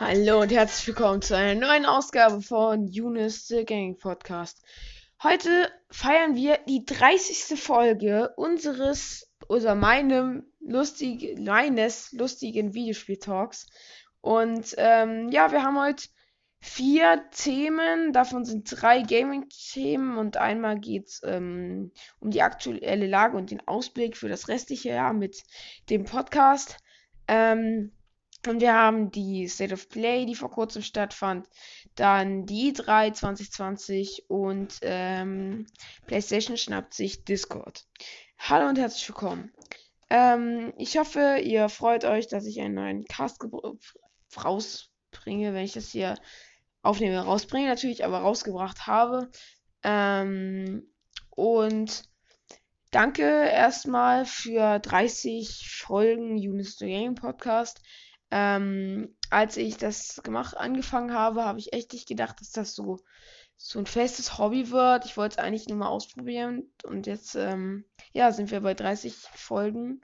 Hallo und herzlich willkommen zu einer neuen Ausgabe von Younes The Gaming Podcast. Heute feiern wir die 30. Folge unseres oder meinem lustig, meines lustigen Videospiel-Talks. Und ähm, ja, wir haben heute vier Themen. Davon sind drei Gaming-Themen und einmal geht es ähm, um die aktuelle Lage und den Ausblick für das restliche Jahr mit dem Podcast. Ähm, und wir haben die State of Play, die vor kurzem stattfand. Dann die E3 2020 und ähm, PlayStation schnappt sich Discord. Hallo und herzlich willkommen. Ähm, ich hoffe, ihr freut euch, dass ich einen neuen Cast rausbringe, wenn ich das hier aufnehme. Rausbringe natürlich, aber rausgebracht habe. Ähm, und danke erstmal für 30 Folgen Unis the Game Podcast. Ähm, als ich das gemacht, angefangen habe, habe ich echt nicht gedacht, dass das so, so ein festes Hobby wird. Ich wollte es eigentlich nur mal ausprobieren. Und jetzt, ähm, ja, sind wir bei 30 Folgen.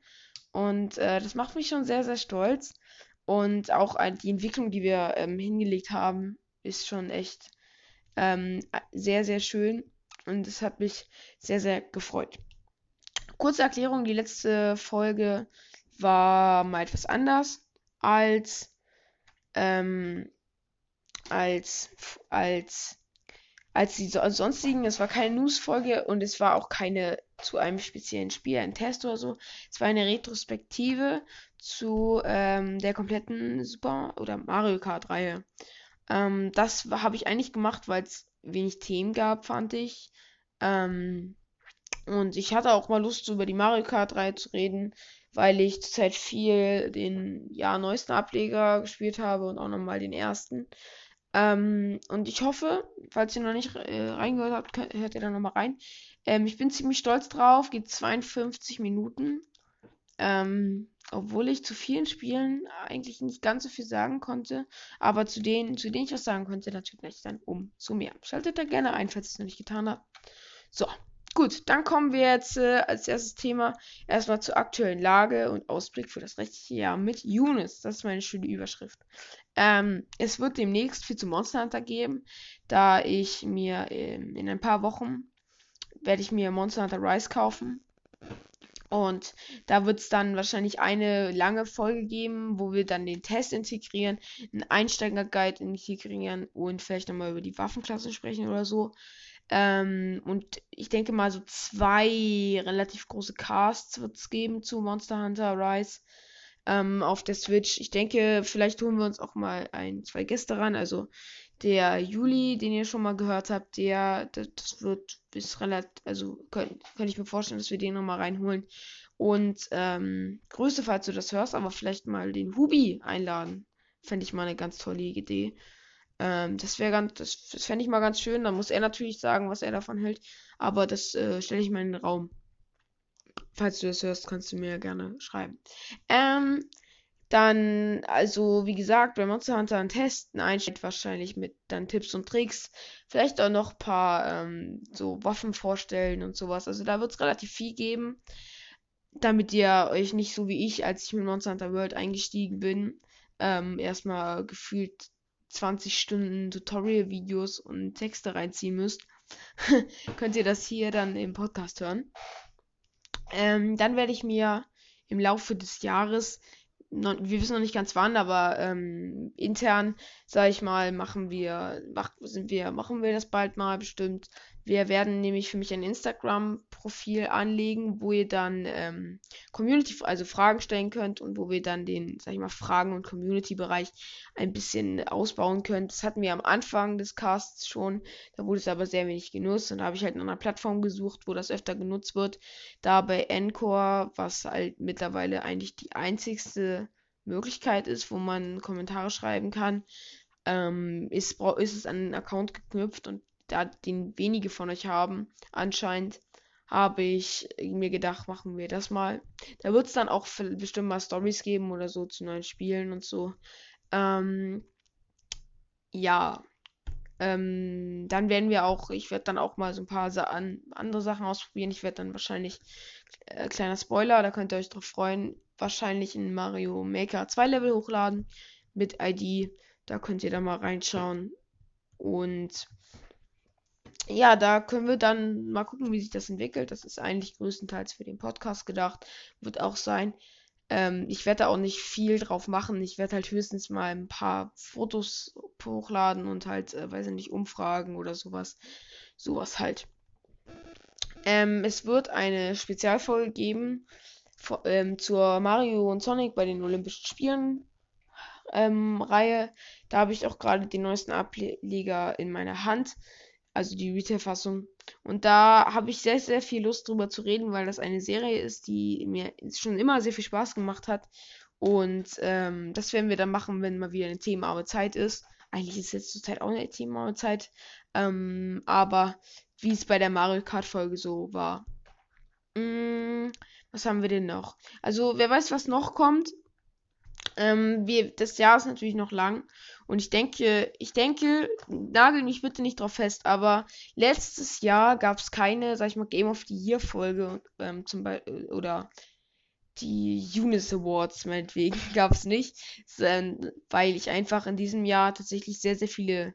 Und äh, das macht mich schon sehr, sehr stolz. Und auch die Entwicklung, die wir ähm, hingelegt haben, ist schon echt ähm, sehr, sehr schön. Und es hat mich sehr, sehr gefreut. Kurze Erklärung, die letzte Folge war mal etwas anders als ähm, als als als die sonstigen. Es war keine News-Folge und es war auch keine zu einem speziellen Spiel, ein Test oder so. Es war eine Retrospektive zu ähm, der kompletten Super oder Mario Kart-Reihe. Ähm, das habe ich eigentlich gemacht, weil es wenig Themen gab, fand ich. Ähm, und ich hatte auch mal Lust, über die Mario Kart-Reihe zu reden, weil ich zurzeit viel den ja, neuesten Ableger gespielt habe und auch nochmal den ersten. Ähm, und ich hoffe, falls ihr noch nicht äh, reingehört habt, hört ihr da nochmal rein. Ähm, ich bin ziemlich stolz drauf, geht 52 Minuten. Ähm, obwohl ich zu vielen Spielen eigentlich nicht ganz so viel sagen konnte, aber zu denen, zu denen ich was sagen konnte, natürlich dann umso mehr. Schaltet da gerne ein, falls ihr es noch nicht getan habt. So, Gut, dann kommen wir jetzt äh, als erstes Thema erstmal zur aktuellen Lage und Ausblick für das restliche Jahr mit Younes. Das ist meine schöne Überschrift. Ähm, es wird demnächst viel zu Monster Hunter geben, da ich mir ähm, in ein paar Wochen werde ich mir Monster Hunter Rise kaufen. Und da wird es dann wahrscheinlich eine lange Folge geben, wo wir dann den Test integrieren, einen Einsteiger-Guide integrieren und vielleicht nochmal über die Waffenklasse sprechen oder so. Ähm, und ich denke mal, so zwei relativ große Casts wird es geben zu Monster Hunter Rise ähm, auf der Switch. Ich denke, vielleicht holen wir uns auch mal ein, zwei Gäste ran. Also der Juli, den ihr schon mal gehört habt, der, das wird bis relativ, also könnte könnt ich mir vorstellen, dass wir den nochmal reinholen. Und ähm, Grüße, falls du das hörst, aber vielleicht mal den Hubi einladen. Fände ich mal eine ganz tolle Idee. Ähm, das wäre ganz, das, das fände ich mal ganz schön. Da muss er natürlich sagen, was er davon hält. Aber das äh, stelle ich mal in den Raum. Falls du das hörst, kannst du mir gerne schreiben. Ähm, dann, also wie gesagt, bei Monster Hunter ein Testen einsteht wahrscheinlich mit dann Tipps und Tricks. Vielleicht auch noch ein paar ähm, so Waffen vorstellen und sowas. Also da wird es relativ viel geben. Damit ihr euch nicht so wie ich, als ich mit Monster Hunter World eingestiegen bin, ähm, erstmal gefühlt 20 Stunden Tutorial-Videos und Texte reinziehen müsst, könnt ihr das hier dann im Podcast hören. Ähm, dann werde ich mir im Laufe des Jahres, noch, wir wissen noch nicht ganz wann, aber ähm, intern, sage ich mal, machen wir, mach, sind wir, machen wir das bald mal bestimmt, wir werden nämlich für mich ein Instagram-Profil anlegen, wo ihr dann ähm, Community, also Fragen stellen könnt und wo wir dann den, sag ich mal, Fragen- und Community-Bereich ein bisschen ausbauen könnt. Das hatten wir am Anfang des Casts schon, da wurde es aber sehr wenig genutzt und da habe ich halt nach einer Plattform gesucht, wo das öfter genutzt wird. Da bei Encore, was halt mittlerweile eigentlich die einzigste Möglichkeit ist, wo man Kommentare schreiben kann, ähm, ist, ist es an einen Account geknüpft und da den wenige von euch haben, anscheinend, habe ich mir gedacht, machen wir das mal. Da wird es dann auch bestimmt mal Stories geben oder so zu neuen Spielen und so. Ähm, ja. Ähm, dann werden wir auch, ich werde dann auch mal so ein paar Sa an, andere Sachen ausprobieren. Ich werde dann wahrscheinlich, äh, kleiner Spoiler, da könnt ihr euch drauf freuen, wahrscheinlich in Mario Maker 2 Level hochladen mit ID Da könnt ihr da mal reinschauen. Und ja, da können wir dann mal gucken, wie sich das entwickelt. Das ist eigentlich größtenteils für den Podcast gedacht. Wird auch sein. Ähm, ich werde da auch nicht viel drauf machen. Ich werde halt höchstens mal ein paar Fotos hochladen und halt, äh, weiß ich nicht, Umfragen oder sowas. Sowas halt. Ähm, es wird eine Spezialfolge geben vor, ähm, zur Mario und Sonic bei den Olympischen Spielen ähm, Reihe. Da habe ich auch gerade den neuesten Ableger in meiner Hand also die Retail-Fassung. Und da habe ich sehr, sehr viel Lust drüber zu reden, weil das eine Serie ist, die mir schon immer sehr viel Spaß gemacht hat. Und ähm, das werden wir dann machen, wenn mal wieder eine themenarme Zeit ist. Eigentlich ist jetzt zurzeit auch eine themenarme Zeit. Ähm, aber wie es bei der Mario Kart-Folge so war. Hm, was haben wir denn noch? Also, wer weiß, was noch kommt. Ähm, wir, das Jahr ist natürlich noch lang. Und ich denke, ich denke, nagel mich bitte nicht drauf fest, aber letztes Jahr gab es keine, sag ich mal, Game of the Year Folge, ähm, zum Beispiel, oder die Unis Awards, meinetwegen, gab es nicht, weil ich einfach in diesem Jahr tatsächlich sehr, sehr viele,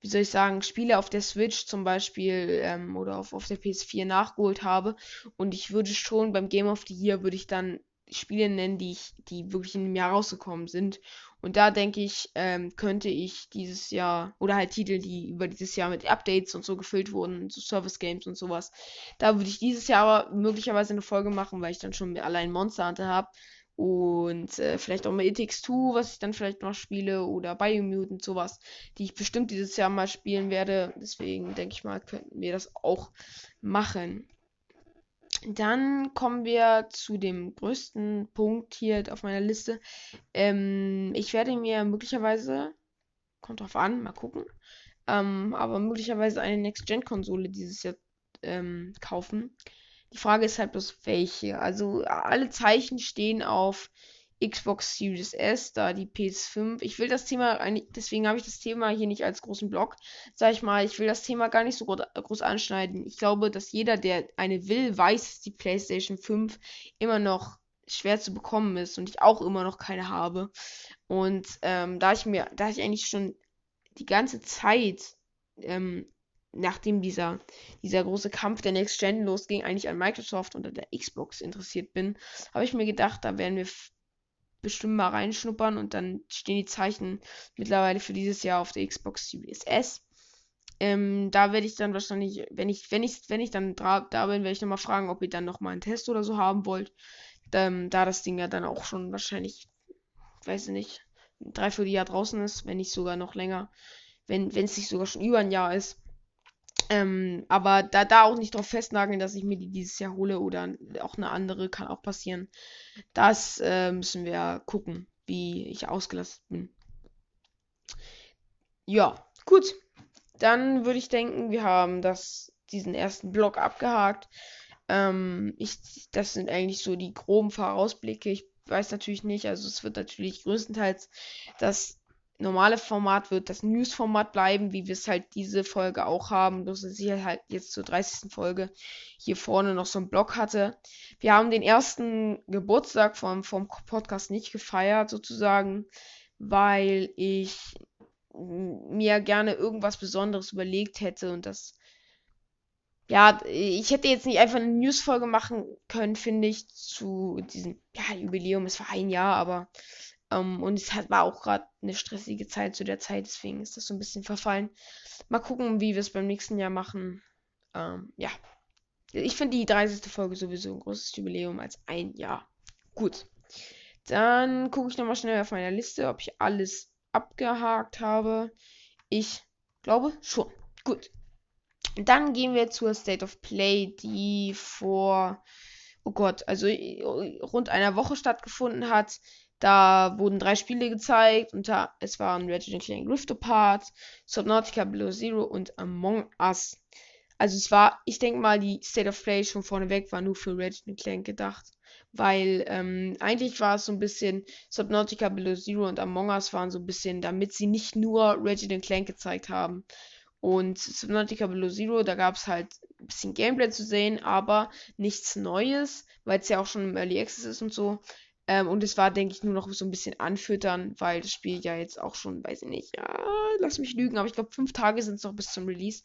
wie soll ich sagen, Spiele auf der Switch zum Beispiel ähm, oder auf, auf der PS4 nachgeholt habe. Und ich würde schon beim Game of the Year würde ich dann Spiele nennen, die ich, die wirklich in dem Jahr rausgekommen sind. Und da denke ich, ähm, könnte ich dieses Jahr, oder halt Titel, die über dieses Jahr mit Updates und so gefüllt wurden, so Service Games und sowas. Da würde ich dieses Jahr aber möglicherweise eine Folge machen, weil ich dann schon allein Monster Hunter habe. Und äh, vielleicht auch mal It Takes Two, was ich dann vielleicht noch spiele, oder Biomutant, sowas, die ich bestimmt dieses Jahr mal spielen werde. Deswegen denke ich mal, könnten wir das auch machen. Dann kommen wir zu dem größten Punkt hier auf meiner Liste. Ähm, ich werde mir möglicherweise, kommt drauf an, mal gucken, ähm, aber möglicherweise eine Next-Gen-Konsole dieses Jahr ähm, kaufen. Die Frage ist halt bloß welche. Also alle Zeichen stehen auf Xbox Series S, da die PS5. Ich will das Thema, deswegen habe ich das Thema hier nicht als großen Block. Sag ich mal, ich will das Thema gar nicht so groß anschneiden. Ich glaube, dass jeder, der eine will, weiß, dass die PlayStation 5 immer noch schwer zu bekommen ist und ich auch immer noch keine habe. Und ähm, da ich mir, da ich eigentlich schon die ganze Zeit, ähm, nachdem dieser, dieser große Kampf der Next Gen losging, eigentlich an Microsoft und an der Xbox interessiert bin, habe ich mir gedacht, da werden wir bestimmt mal reinschnuppern und dann stehen die Zeichen mittlerweile für dieses Jahr auf der Xbox Series S. Ähm, da werde ich dann wahrscheinlich, wenn ich, wenn ich, wenn ich dann da bin, werde ich nochmal fragen, ob ihr dann nochmal einen Test oder so haben wollt. Ähm, da das Ding ja dann auch schon wahrscheinlich, weiß ich nicht, ein Dreivierteljahr draußen ist, wenn nicht sogar noch länger. Wenn es nicht sogar schon über ein Jahr ist. Ähm, aber da, da auch nicht drauf festnageln, dass ich mir die dieses Jahr hole oder auch eine andere, kann auch passieren. Das äh, müssen wir gucken, wie ich ausgelastet bin. Ja, gut. Dann würde ich denken, wir haben das, diesen ersten Block abgehakt. Ähm, ich, das sind eigentlich so die groben Vorausblicke. Ich weiß natürlich nicht, also es wird natürlich größtenteils das normale Format wird das News-Format bleiben, wie wir es halt diese Folge auch haben. Bloß dass ich halt jetzt zur 30. Folge hier vorne noch so einen Blog hatte. Wir haben den ersten Geburtstag vom, vom Podcast nicht gefeiert, sozusagen, weil ich mir gerne irgendwas Besonderes überlegt hätte und das. Ja, ich hätte jetzt nicht einfach eine News-Folge machen können, finde ich, zu diesem ja, Jubiläum. Es war ein Jahr, aber ähm, und es hat, war auch gerade eine stressige Zeit zu der Zeit, deswegen ist das so ein bisschen verfallen. Mal gucken, wie wir es beim nächsten Jahr machen. Ähm, ja. Ich finde die 30. Folge sowieso ein großes Jubiläum als ein Jahr. Gut. Dann gucke ich nochmal schnell auf meiner Liste, ob ich alles abgehakt habe. Ich glaube schon. Gut. Dann gehen wir zur State of Play, die vor, oh Gott, also rund einer Woche stattgefunden hat. Da wurden drei Spiele gezeigt und da, es waren Ratchet Clank Rift Apart, Subnautica Below Zero und Among Us. Also es war, ich denke mal, die State of Play schon vorneweg war nur für Ratchet Clank gedacht. Weil ähm, eigentlich war es so ein bisschen, Subnautica Below Zero und Among Us waren so ein bisschen, damit sie nicht nur Ratchet Clank gezeigt haben. Und Subnautica Below Zero, da gab es halt ein bisschen Gameplay zu sehen, aber nichts Neues, weil es ja auch schon im Early Access ist und so. Ähm, und es war, denke ich, nur noch so ein bisschen anfüttern, weil das Spiel ja jetzt auch schon, weiß ich nicht, ja, lass mich lügen, aber ich glaube, fünf Tage sind es noch bis zum Release,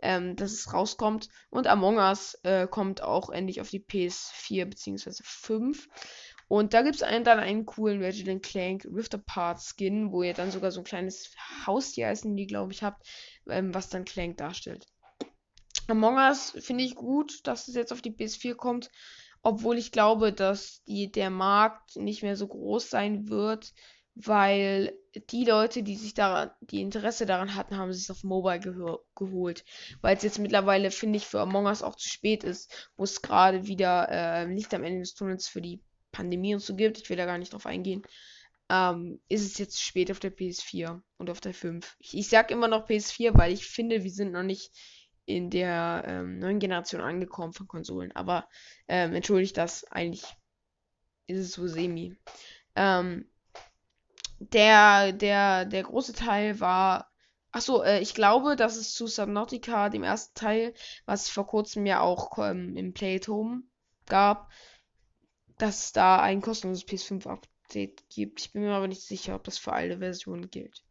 ähm, dass es rauskommt. Und Among Us äh, kommt auch endlich auf die PS4 bzw. 5. Und da gibt es dann einen coolen Resident Clank Rift Apart Skin, wo ihr dann sogar so ein kleines Haustier essen, die glaube ich habt, ähm, was dann Clank darstellt. Among Us finde ich gut, dass es jetzt auf die PS4 kommt. Obwohl ich glaube, dass die, der Markt nicht mehr so groß sein wird, weil die Leute, die sich daran, die Interesse daran hatten, haben sich auf Mobile geholt. Weil es jetzt mittlerweile, finde ich, für Among Us auch zu spät ist, wo es gerade wieder äh, Licht am Ende des Tunnels für die Pandemie und so gibt. Ich will da gar nicht drauf eingehen. Ähm, ist es jetzt spät auf der PS4 und auf der 5. Ich, ich sag immer noch PS4, weil ich finde, wir sind noch nicht in der ähm, neuen Generation angekommen von Konsolen. Aber ähm, entschuldigt das, eigentlich ist es so semi. Ähm, der, der, der große Teil war. Achso, äh, ich glaube, dass es zu Subnautica, dem ersten Teil, was vor kurzem ja auch ähm, im Play at Home gab, dass es da ein kostenloses PS5-Update gibt. Ich bin mir aber nicht sicher, ob das für alle Versionen gilt.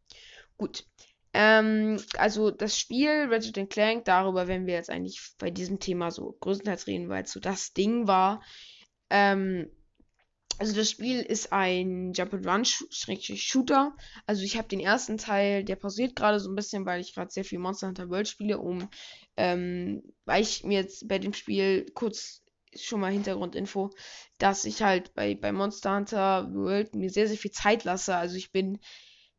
Gut. Ähm, also das Spiel Ratchet Clank, darüber werden wir jetzt eigentlich bei diesem Thema so größtenteils reden, weil es so das Ding war. Ähm, also das Spiel ist ein Jump and Run Shooter. Also ich habe den ersten Teil, der pausiert gerade so ein bisschen, weil ich gerade sehr viel Monster Hunter World spiele, um ähm, weil ich mir jetzt bei dem Spiel kurz schon mal Hintergrundinfo, dass ich halt bei, bei Monster Hunter World mir sehr, sehr viel Zeit lasse. Also ich bin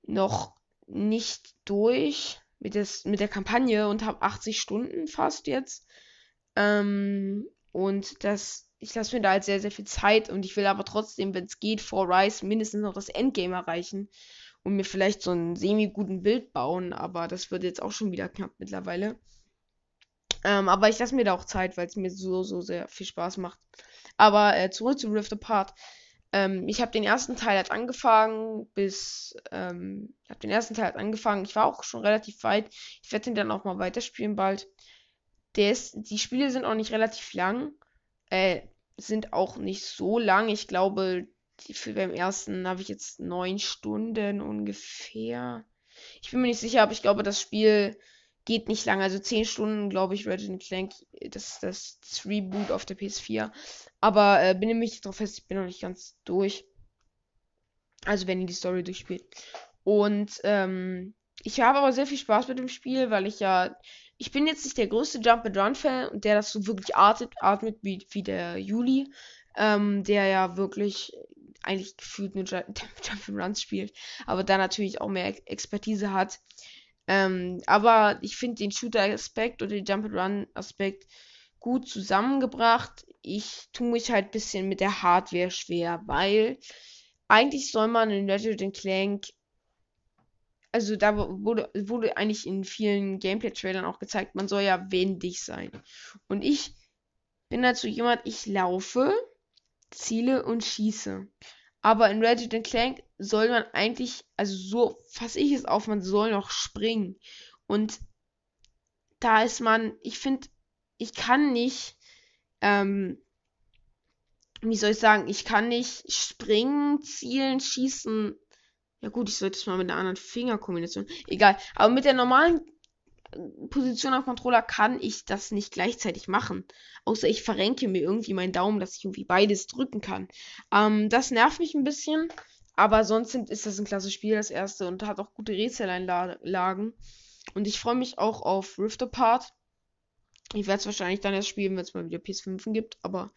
noch nicht durch mit, des, mit der Kampagne und habe 80 Stunden fast jetzt. Ähm, und das, ich lasse mir da halt sehr, sehr viel Zeit und ich will aber trotzdem, wenn es geht, vor Rise mindestens noch das Endgame erreichen und mir vielleicht so einen semi-guten Bild bauen, aber das wird jetzt auch schon wieder knapp mittlerweile. Ähm, aber ich lasse mir da auch Zeit, weil es mir so, so sehr viel Spaß macht. Aber äh, zurück zu Rift Apart. Ähm, ich habe den ersten Teil halt angefangen bis, ähm, ich habe den ersten Teil halt angefangen. Ich war auch schon relativ weit. Ich werde den dann auch mal weiterspielen bald. Der ist, die Spiele sind auch nicht relativ lang. Äh, sind auch nicht so lang. Ich glaube, die, für beim ersten habe ich jetzt neun Stunden ungefähr. Ich bin mir nicht sicher, aber ich glaube, das Spiel geht nicht lang. Also 10 Stunden, glaube ich, Resident Clank, das, das, das Reboot auf der PS4. Aber äh, bin nämlich drauf fest, ich bin noch nicht ganz durch. Also wenn ihr die Story durchspielt. Und ähm, ich habe aber sehr viel Spaß mit dem Spiel, weil ich ja. Ich bin jetzt nicht der größte Jump and Run Fan und der das so wirklich atmet, atmet wie, wie der Juli. Ähm, der ja wirklich eigentlich gefühlt nur Jump and Runs spielt, aber da natürlich auch mehr Expertise hat. Ähm, aber ich finde den Shooter-Aspekt oder den Jump-and-Run-Aspekt gut zusammengebracht. Ich tue mich halt ein bisschen mit der Hardware schwer, weil eigentlich soll man in Ratchet Clank also da wurde, wurde eigentlich in vielen Gameplay-Trailern auch gezeigt, man soll ja wendig sein. Und ich bin dazu jemand, ich laufe, ziele und schieße. Aber in Ratchet Clank soll man eigentlich, also so fasse ich es auf, man soll noch springen. Und da ist man, ich finde, ich kann nicht, ähm, wie soll ich sagen, ich kann nicht springen, zielen, schießen. Ja gut, ich sollte es mal mit einer anderen Fingerkombination. Egal. Aber mit der normalen Position am Controller kann ich das nicht gleichzeitig machen. Außer ich verrenke mir irgendwie meinen Daumen, dass ich irgendwie beides drücken kann. Ähm, das nervt mich ein bisschen. Aber sonst ist das ein klasse Spiel, das erste, und hat auch gute Rätseleinlagen. Und ich freue mich auch auf Rift Apart. Ich werde es wahrscheinlich dann erst spielen, wenn es mal wieder PS5 gibt, aber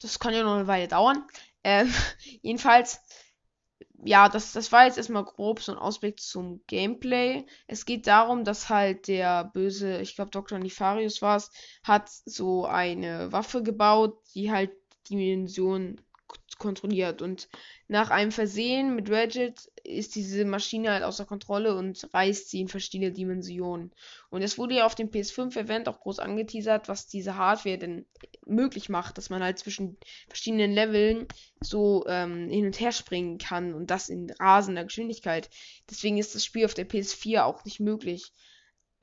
das kann ja noch eine Weile dauern. Ähm, jedenfalls ja, das, das war jetzt erstmal grob so ein Ausblick zum Gameplay. Es geht darum, dass halt der böse, ich glaube Dr. Nefarius war es, hat so eine Waffe gebaut, die halt Dimensionen kontrolliert. Und nach einem Versehen mit Ratchet ist diese Maschine halt außer Kontrolle und reißt sie in verschiedene Dimensionen. Und es wurde ja auf dem PS5-Event auch groß angeteasert, was diese Hardware denn möglich macht, dass man halt zwischen verschiedenen Leveln so ähm, hin und her springen kann und das in rasender Geschwindigkeit. Deswegen ist das Spiel auf der PS4 auch nicht möglich.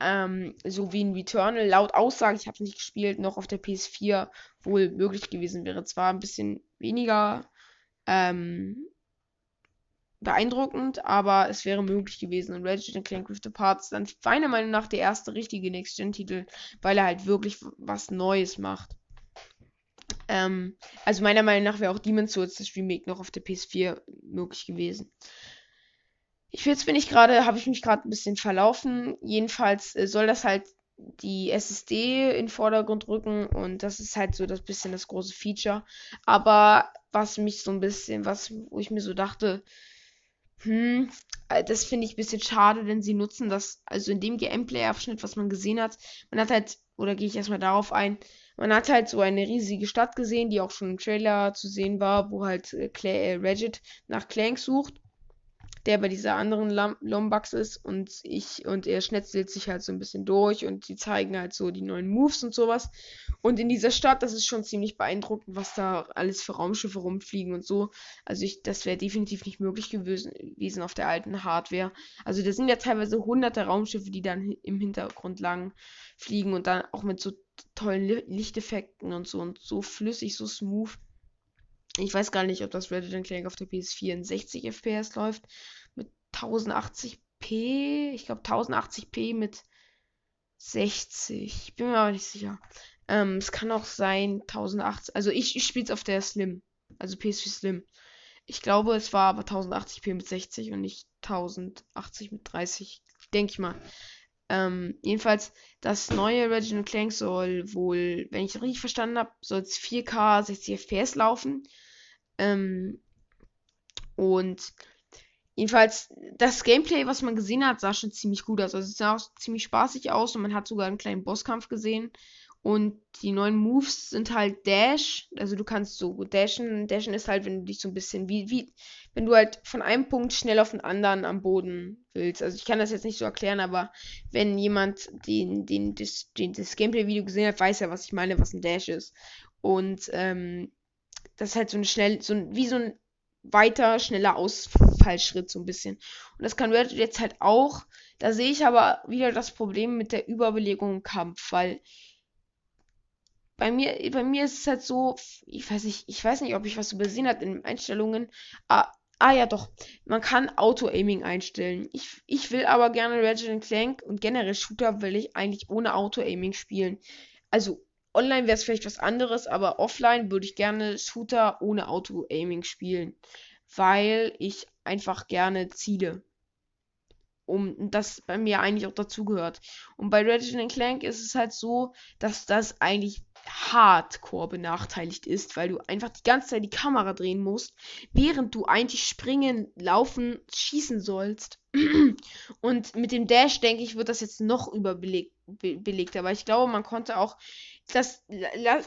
Ähm, so wie in Returnal, laut Aussage, ich habe es nicht gespielt, noch auf der PS4 wohl möglich gewesen wäre. Zwar ein bisschen weniger ähm, beeindruckend, aber es wäre möglich gewesen. Und Ratchet Clank Rift Apart ist dann meiner Meinung nach der erste richtige Next-Gen-Titel, weil er halt wirklich was Neues macht. Ähm, also meiner Meinung nach wäre auch Demon's Souls das Remake noch auf der PS4 möglich gewesen. Ich jetzt bin ich gerade, habe ich mich gerade ein bisschen verlaufen. Jedenfalls äh, soll das halt die SSD in den Vordergrund rücken und das ist halt so das bisschen das große Feature. Aber was mich so ein bisschen, was, wo ich mir so dachte, hm, äh, das finde ich ein bisschen schade, denn sie nutzen das, also in dem Gameplay-Abschnitt, was man gesehen hat, man hat halt, oder gehe ich erstmal darauf ein, man hat halt so eine riesige Stadt gesehen, die auch schon im Trailer zu sehen war, wo halt äh, äh, Regit nach Clank sucht der bei dieser anderen Lombax ist und ich und er schnetzelt sich halt so ein bisschen durch und die zeigen halt so die neuen Moves und sowas. Und in dieser Stadt, das ist schon ziemlich beeindruckend, was da alles für Raumschiffe rumfliegen und so. Also ich, das wäre definitiv nicht möglich gewesen, gewesen auf der alten Hardware. Also da sind ja teilweise hunderte Raumschiffe, die dann im Hintergrund lang fliegen und dann auch mit so tollen Lichteffekten und so und so flüssig, so smooth. Ich weiß gar nicht, ob das Resident Clank auf der PS4 in 60 FPS läuft. Mit 1080p. Ich glaube 1080p mit 60. Ich bin mir aber nicht sicher. Ähm, es kann auch sein 1080. Also ich, ich spiele es auf der Slim. Also PS4 Slim. Ich glaube, es war aber 1080p mit 60 und nicht 1080 mit 30. Denke ich mal. Ähm, jedenfalls, das neue Reginald Clank soll wohl, wenn ich richtig verstanden habe, soll es 4K 60 FPS laufen. Ähm, und jedenfalls, das Gameplay, was man gesehen hat, sah schon ziemlich gut aus. Also es sah auch ziemlich spaßig aus und man hat sogar einen kleinen Bosskampf gesehen. Und die neuen Moves sind halt Dash. Also du kannst so dashen. Dashen ist halt, wenn du dich so ein bisschen wie, wie, wenn du halt von einem Punkt schnell auf den anderen am Boden willst. Also ich kann das jetzt nicht so erklären, aber wenn jemand den, den, das, den, das Gameplay-Video gesehen hat, weiß er, was ich meine, was ein Dash ist. Und ähm, das ist halt so ein schnell, so ein, wie so ein weiter, schneller Ausfallschritt, so ein bisschen. Und das kann Red jetzt halt auch. Da sehe ich aber wieder das Problem mit der Überbelegung im Kampf, weil bei mir, bei mir ist es halt so, ich weiß nicht, ich weiß nicht, ob ich was übersehen habe in Einstellungen. Ah, ah ja, doch. Man kann Auto-Aiming einstellen. Ich, ich will aber gerne Resident Clank und generell Shooter will ich eigentlich ohne Auto-Aiming spielen. Also Online wäre es vielleicht was anderes, aber offline würde ich gerne Shooter ohne Auto-Aiming spielen, weil ich einfach gerne ziele. Um das bei mir eigentlich auch dazugehört. Und bei Resident Clank ist es halt so, dass das eigentlich hardcore benachteiligt ist, weil du einfach die ganze Zeit die Kamera drehen musst, während du eigentlich springen, laufen, schießen sollst. Und mit dem Dash, denke ich, wird das jetzt noch überbelegt. Belegt. Aber ich glaube, man konnte auch das,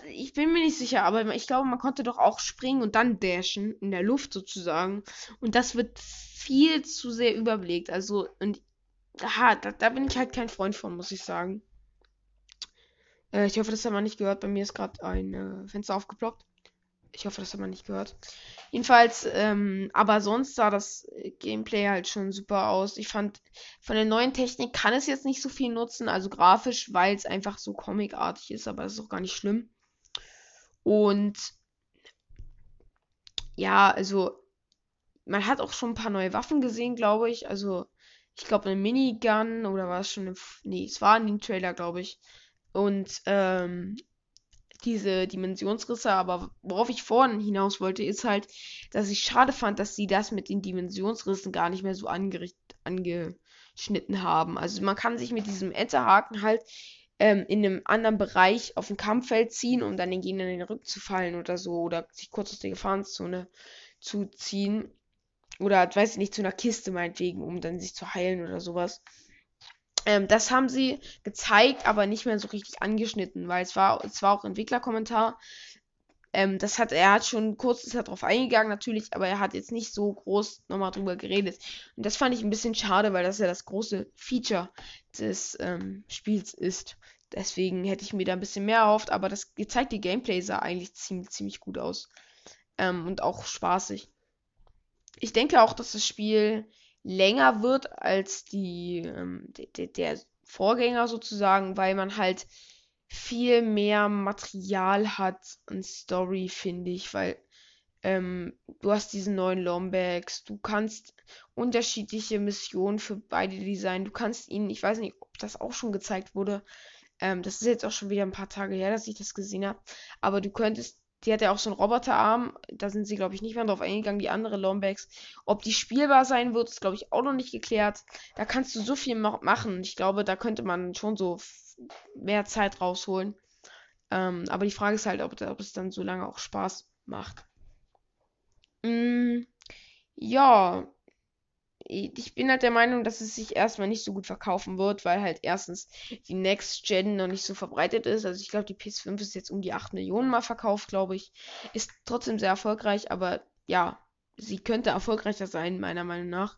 ich bin mir nicht sicher, aber ich glaube, man konnte doch auch springen und dann dashen in der Luft sozusagen. Und das wird viel zu sehr überbelegt. Also, und aha, da, da bin ich halt kein Freund von, muss ich sagen. Äh, ich hoffe, das hat man nicht gehört. Bei mir ist gerade ein äh, Fenster aufgeploppt. Ich hoffe, das hat man nicht gehört. Jedenfalls, ähm, aber sonst sah das Gameplay halt schon super aus. Ich fand, von der neuen Technik kann es jetzt nicht so viel nutzen, also grafisch, weil es einfach so comicartig ist, aber das ist auch gar nicht schlimm. Und ja, also man hat auch schon ein paar neue Waffen gesehen, glaube ich. Also ich glaube eine Minigun oder war es schon eine... Nee, es war in dem Trailer, glaube ich. Und ähm, diese Dimensionsrisse, aber worauf ich vorhin hinaus wollte, ist halt, dass ich schade fand, dass sie das mit den Dimensionsrissen gar nicht mehr so angeschnitten haben. Also man kann sich mit diesem Enterhaken halt ähm, in einem anderen Bereich auf ein Kampffeld ziehen, um dann den Gegnern in den Rücken zu fallen oder so, oder sich kurz aus der Gefahrenzone zu ziehen. Oder, weiß ich nicht, zu einer Kiste meinetwegen, um dann sich zu heilen oder sowas. Ähm, das haben sie gezeigt, aber nicht mehr so richtig angeschnitten, weil es war, es war auch Entwicklerkommentar. Ähm, das hat, er hat schon kurz drauf eingegangen, natürlich, aber er hat jetzt nicht so groß nochmal drüber geredet. Und das fand ich ein bisschen schade, weil das ja das große Feature des ähm, Spiels ist. Deswegen hätte ich mir da ein bisschen mehr erhofft, aber das gezeigte Gameplay sah eigentlich ziemlich, ziemlich gut aus. Ähm, und auch spaßig. Ich denke auch, dass das Spiel länger wird als die, ähm, de, der Vorgänger sozusagen, weil man halt viel mehr Material hat und Story, finde ich, weil Ähm, du hast diesen neuen Lombax. Du kannst unterschiedliche Missionen für beide Design. Du kannst ihnen, ich weiß nicht, ob das auch schon gezeigt wurde. Ähm, das ist jetzt auch schon wieder ein paar Tage her, dass ich das gesehen habe. Aber du könntest die hat ja auch so einen Roboterarm. Da sind sie, glaube ich, nicht mehr drauf eingegangen, die andere Lombax. Ob die spielbar sein wird, ist, glaube ich, auch noch nicht geklärt. Da kannst du so viel ma machen. Ich glaube, da könnte man schon so mehr Zeit rausholen. Ähm, aber die Frage ist halt, ob, ob, es dann so lange auch Spaß macht. Mm, ja, ich bin halt der Meinung, dass es sich erstmal nicht so gut verkaufen wird, weil halt erstens die Next Gen noch nicht so verbreitet ist. Also ich glaube, die PS5 ist jetzt um die 8 Millionen mal verkauft, glaube ich. Ist trotzdem sehr erfolgreich, aber ja, sie könnte erfolgreicher sein, meiner Meinung nach.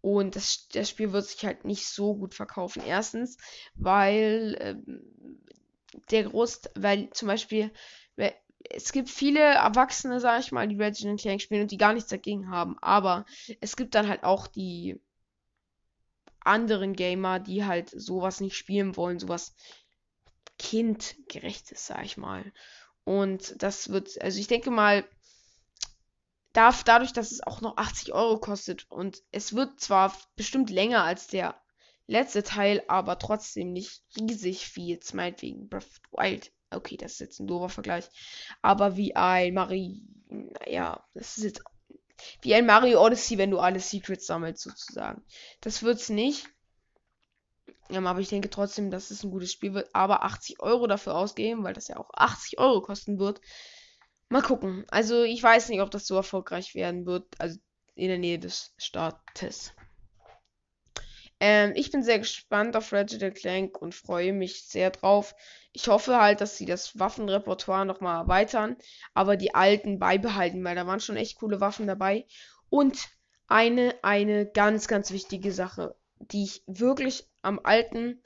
Und das, das Spiel wird sich halt nicht so gut verkaufen. Erstens, weil ähm, der Groß, weil zum Beispiel es gibt viele Erwachsene, sag ich mal, die Resident Clank spielen und die gar nichts dagegen haben. Aber es gibt dann halt auch die anderen Gamer, die halt sowas nicht spielen wollen, sowas kindgerechtes, sag ich mal. Und das wird, also ich denke mal, darf dadurch, dass es auch noch 80 Euro kostet und es wird zwar bestimmt länger als der letzte Teil, aber trotzdem nicht riesig viel, meinetwegen Breath of the Wild Okay, das ist jetzt ein doofer Vergleich. Aber wie ein Mario. Naja, das ist jetzt. Wie ein Mario Odyssey, wenn du alle Secrets sammelst, sozusagen. Das wird's nicht. Ja, aber ich denke trotzdem, dass es ein gutes Spiel wird. Aber 80 Euro dafür ausgeben, weil das ja auch 80 Euro kosten wird. Mal gucken. Also, ich weiß nicht, ob das so erfolgreich werden wird. Also, in der Nähe des Startes. Ähm, ich bin sehr gespannt auf Ratchet Clank und freue mich sehr drauf. Ich hoffe halt, dass sie das Waffenrepertoire nochmal erweitern, aber die alten beibehalten, weil da waren schon echt coole Waffen dabei. Und eine, eine ganz, ganz wichtige Sache, die ich wirklich am alten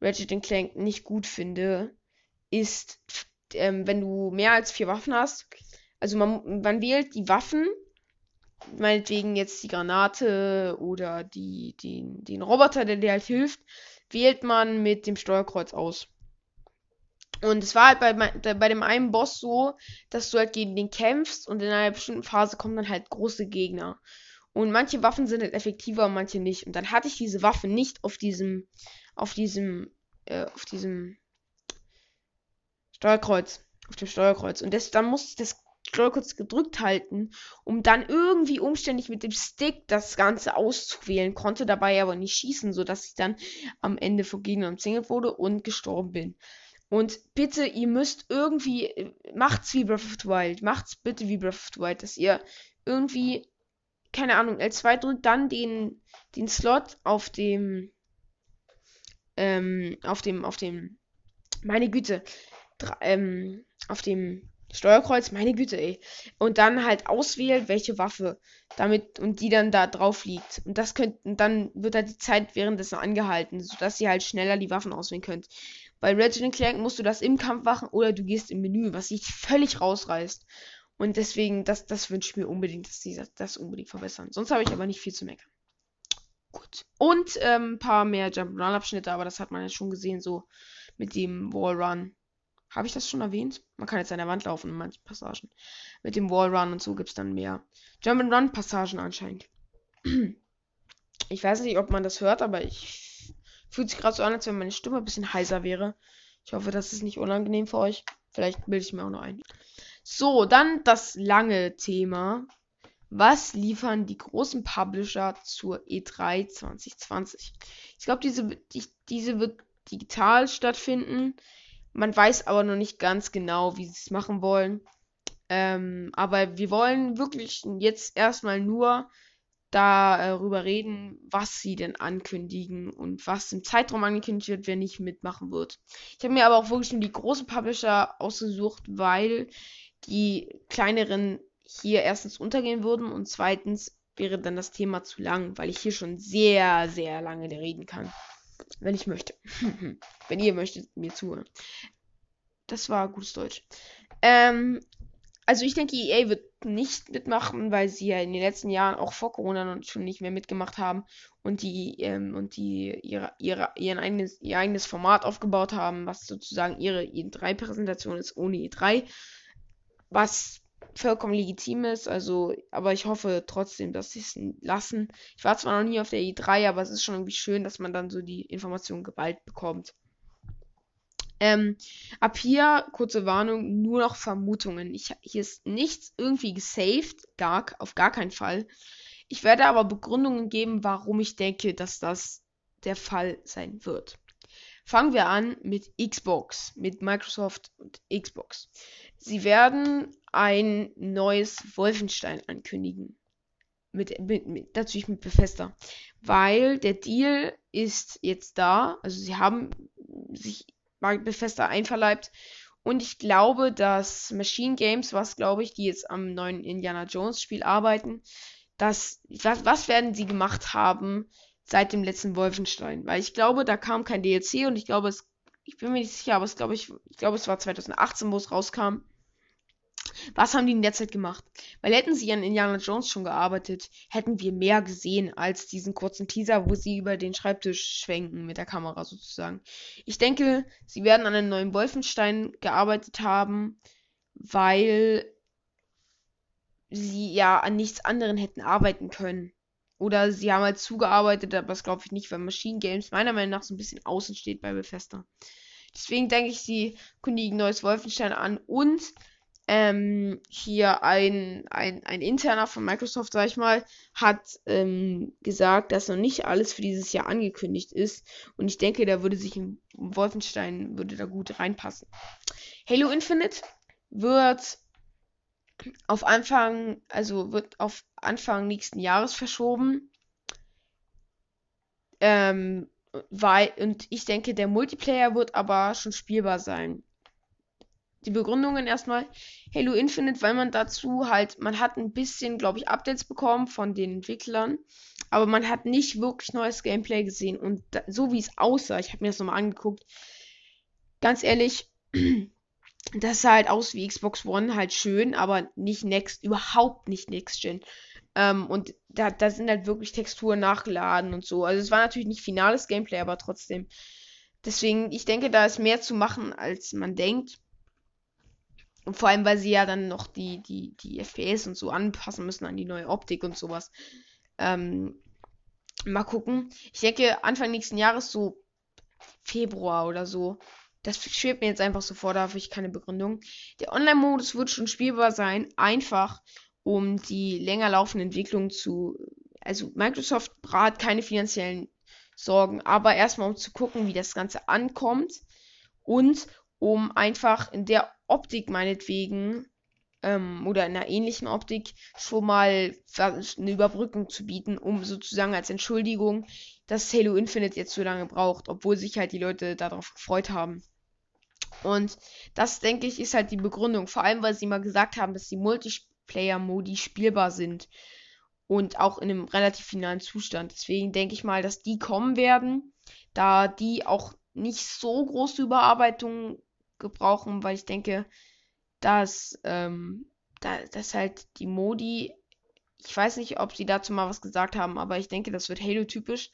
Ratchet Clank nicht gut finde, ist, ähm, wenn du mehr als vier Waffen hast. Also man, man wählt die Waffen meinetwegen jetzt die Granate oder die, die, den Roboter, der dir halt hilft, wählt man mit dem Steuerkreuz aus. Und es war halt bei, bei dem einen Boss so, dass du halt gegen den kämpfst und in einer bestimmten Phase kommen dann halt große Gegner. Und manche Waffen sind halt effektiver und manche nicht. Und dann hatte ich diese Waffe nicht auf diesem, auf diesem, äh, auf diesem Steuerkreuz. Auf dem Steuerkreuz. Und das, dann musste ich das Steuerkreuz gedrückt halten, um dann irgendwie umständlich mit dem Stick das Ganze auszuwählen, konnte dabei aber nicht schießen, sodass ich dann am Ende vor Gegnern umzingelt wurde und gestorben bin. Und bitte, ihr müsst irgendwie, macht's wie Breath of the Wild, macht's bitte wie Breath of the Wild, dass ihr irgendwie, keine Ahnung, L2 drückt, dann den, den Slot auf dem, ähm, auf dem, auf dem, meine Güte, ähm, auf dem Steuerkreuz, meine Güte, ey. Und dann halt auswählen, welche Waffe damit und die dann da drauf liegt. Und das könnt, und dann wird halt die Zeit währenddessen angehalten, sodass ihr halt schneller die Waffen auswählen könnt. Bei Resident Clank musst du das im Kampf machen oder du gehst im Menü, was sich völlig rausreißt. Und deswegen, das, das wünsche ich mir unbedingt, dass die das, unbedingt verbessern. Sonst habe ich aber nicht viel zu meckern. Gut. Und ähm, ein paar mehr Jump-Run-Abschnitte, aber das hat man ja schon gesehen, so mit dem Wallrun. Habe ich das schon erwähnt? Man kann jetzt an der Wand laufen in manchen Passagen. Mit dem Wallrun und so gibt es dann mehr Jump-and-Run-Passagen anscheinend. Ich weiß nicht, ob man das hört, aber ich fühlt sich gerade so an, als wenn meine Stimme ein bisschen heiser wäre. Ich hoffe, das ist nicht unangenehm für euch. Vielleicht bilde ich mir auch noch ein. So, dann das lange Thema. Was liefern die großen Publisher zur E3 2020? Ich glaube, diese, die, diese wird digital stattfinden. Man weiß aber noch nicht ganz genau, wie sie es machen wollen. Ähm, aber wir wollen wirklich jetzt erstmal nur darüber reden, was sie denn ankündigen und was im Zeitraum angekündigt wird, wer nicht mitmachen wird. Ich habe mir aber auch wirklich nur die großen Publisher ausgesucht, weil die kleineren hier erstens untergehen würden und zweitens wäre dann das Thema zu lang, weil ich hier schon sehr, sehr lange reden kann. Wenn ich möchte. Wenn ihr möchtet, mir zuhören. Das war gutes Deutsch. Ähm, also ich denke, EA wird nicht mitmachen, weil sie ja in den letzten Jahren auch vor Corona schon nicht mehr mitgemacht haben und die ähm, und die ihre, ihre, ihren eigenes, ihr eigenes Format aufgebaut haben, was sozusagen ihre E3-Präsentation ist ohne E3. Was vollkommen legitim ist. Also, aber ich hoffe trotzdem, dass sie es lassen. Ich war zwar noch nie auf der E3, aber es ist schon irgendwie schön, dass man dann so die Informationen geballt bekommt. Ähm, ab hier, kurze Warnung, nur noch Vermutungen. Ich, hier ist nichts irgendwie gesaved, gar, auf gar keinen Fall. Ich werde aber Begründungen geben, warum ich denke, dass das der Fall sein wird. Fangen wir an mit Xbox, mit Microsoft und Xbox. Sie werden ein neues Wolfenstein ankündigen. Mit, mit, mit, natürlich mit Bethesda. Weil der Deal ist jetzt da. Also sie haben sich Bethesda einverleibt. Und ich glaube, dass Machine Games, was glaube ich, die jetzt am neuen Indiana Jones Spiel arbeiten, dass, was, was werden sie gemacht haben seit dem letzten Wolfenstein? Weil ich glaube, da kam kein DLC und ich glaube, es, ich bin mir nicht sicher, aber es glaube ich, ich glaube, es war 2018, wo es rauskam. Was haben die in der Zeit gemacht? Weil hätten sie an Indiana Jones schon gearbeitet, hätten wir mehr gesehen als diesen kurzen Teaser, wo sie über den Schreibtisch schwenken mit der Kamera sozusagen. Ich denke, sie werden an einem neuen Wolfenstein gearbeitet haben, weil sie ja an nichts anderem hätten arbeiten können. Oder sie haben halt zugearbeitet, aber das glaube ich nicht, weil Machine Games meiner Meinung nach so ein bisschen außen steht bei Bethesda. Deswegen denke ich, sie kündigen neues Wolfenstein an und ähm, hier ein, ein, ein interner von Microsoft, sag ich mal, hat ähm, gesagt, dass noch nicht alles für dieses Jahr angekündigt ist. Und ich denke, da würde sich ein Wolfenstein würde da gut reinpassen. Halo Infinite wird auf Anfang, also wird auf Anfang nächsten Jahres verschoben. Ähm, weil, und ich denke, der Multiplayer wird aber schon spielbar sein die Begründungen erstmal Halo Infinite, weil man dazu halt, man hat ein bisschen, glaube ich, Updates bekommen von den Entwicklern, aber man hat nicht wirklich neues Gameplay gesehen und da, so wie es aussah, ich habe mir das nochmal angeguckt, ganz ehrlich, das sah halt aus wie Xbox One, halt schön, aber nicht Next, überhaupt nicht Next Gen. Ähm, und da, da sind halt wirklich Texturen nachgeladen und so. Also es war natürlich nicht finales Gameplay, aber trotzdem. Deswegen, ich denke, da ist mehr zu machen, als man denkt. Und vor allem, weil sie ja dann noch die, die, die FPS und so anpassen müssen an die neue Optik und sowas. Ähm, mal gucken. Ich denke, Anfang nächsten Jahres, so Februar oder so. Das schwebt mir jetzt einfach so vor, da habe ich keine Begründung. Der Online-Modus wird schon spielbar sein, einfach um die länger laufende Entwicklung zu. Also Microsoft hat keine finanziellen Sorgen, aber erstmal um zu gucken, wie das Ganze ankommt und um einfach in der Optik meinetwegen ähm, oder in einer ähnlichen Optik schon mal eine Überbrückung zu bieten, um sozusagen als Entschuldigung, dass Halo Infinite jetzt so lange braucht, obwohl sich halt die Leute darauf gefreut haben. Und das, denke ich, ist halt die Begründung. Vor allem, weil sie mal gesagt haben, dass die Multiplayer-Modi spielbar sind. Und auch in einem relativ finalen Zustand. Deswegen denke ich mal, dass die kommen werden. Da die auch nicht so große Überarbeitungen gebrauchen, weil ich denke, dass, ähm, da, dass halt die Modi, ich weiß nicht, ob sie dazu mal was gesagt haben, aber ich denke, das wird Halo-typisch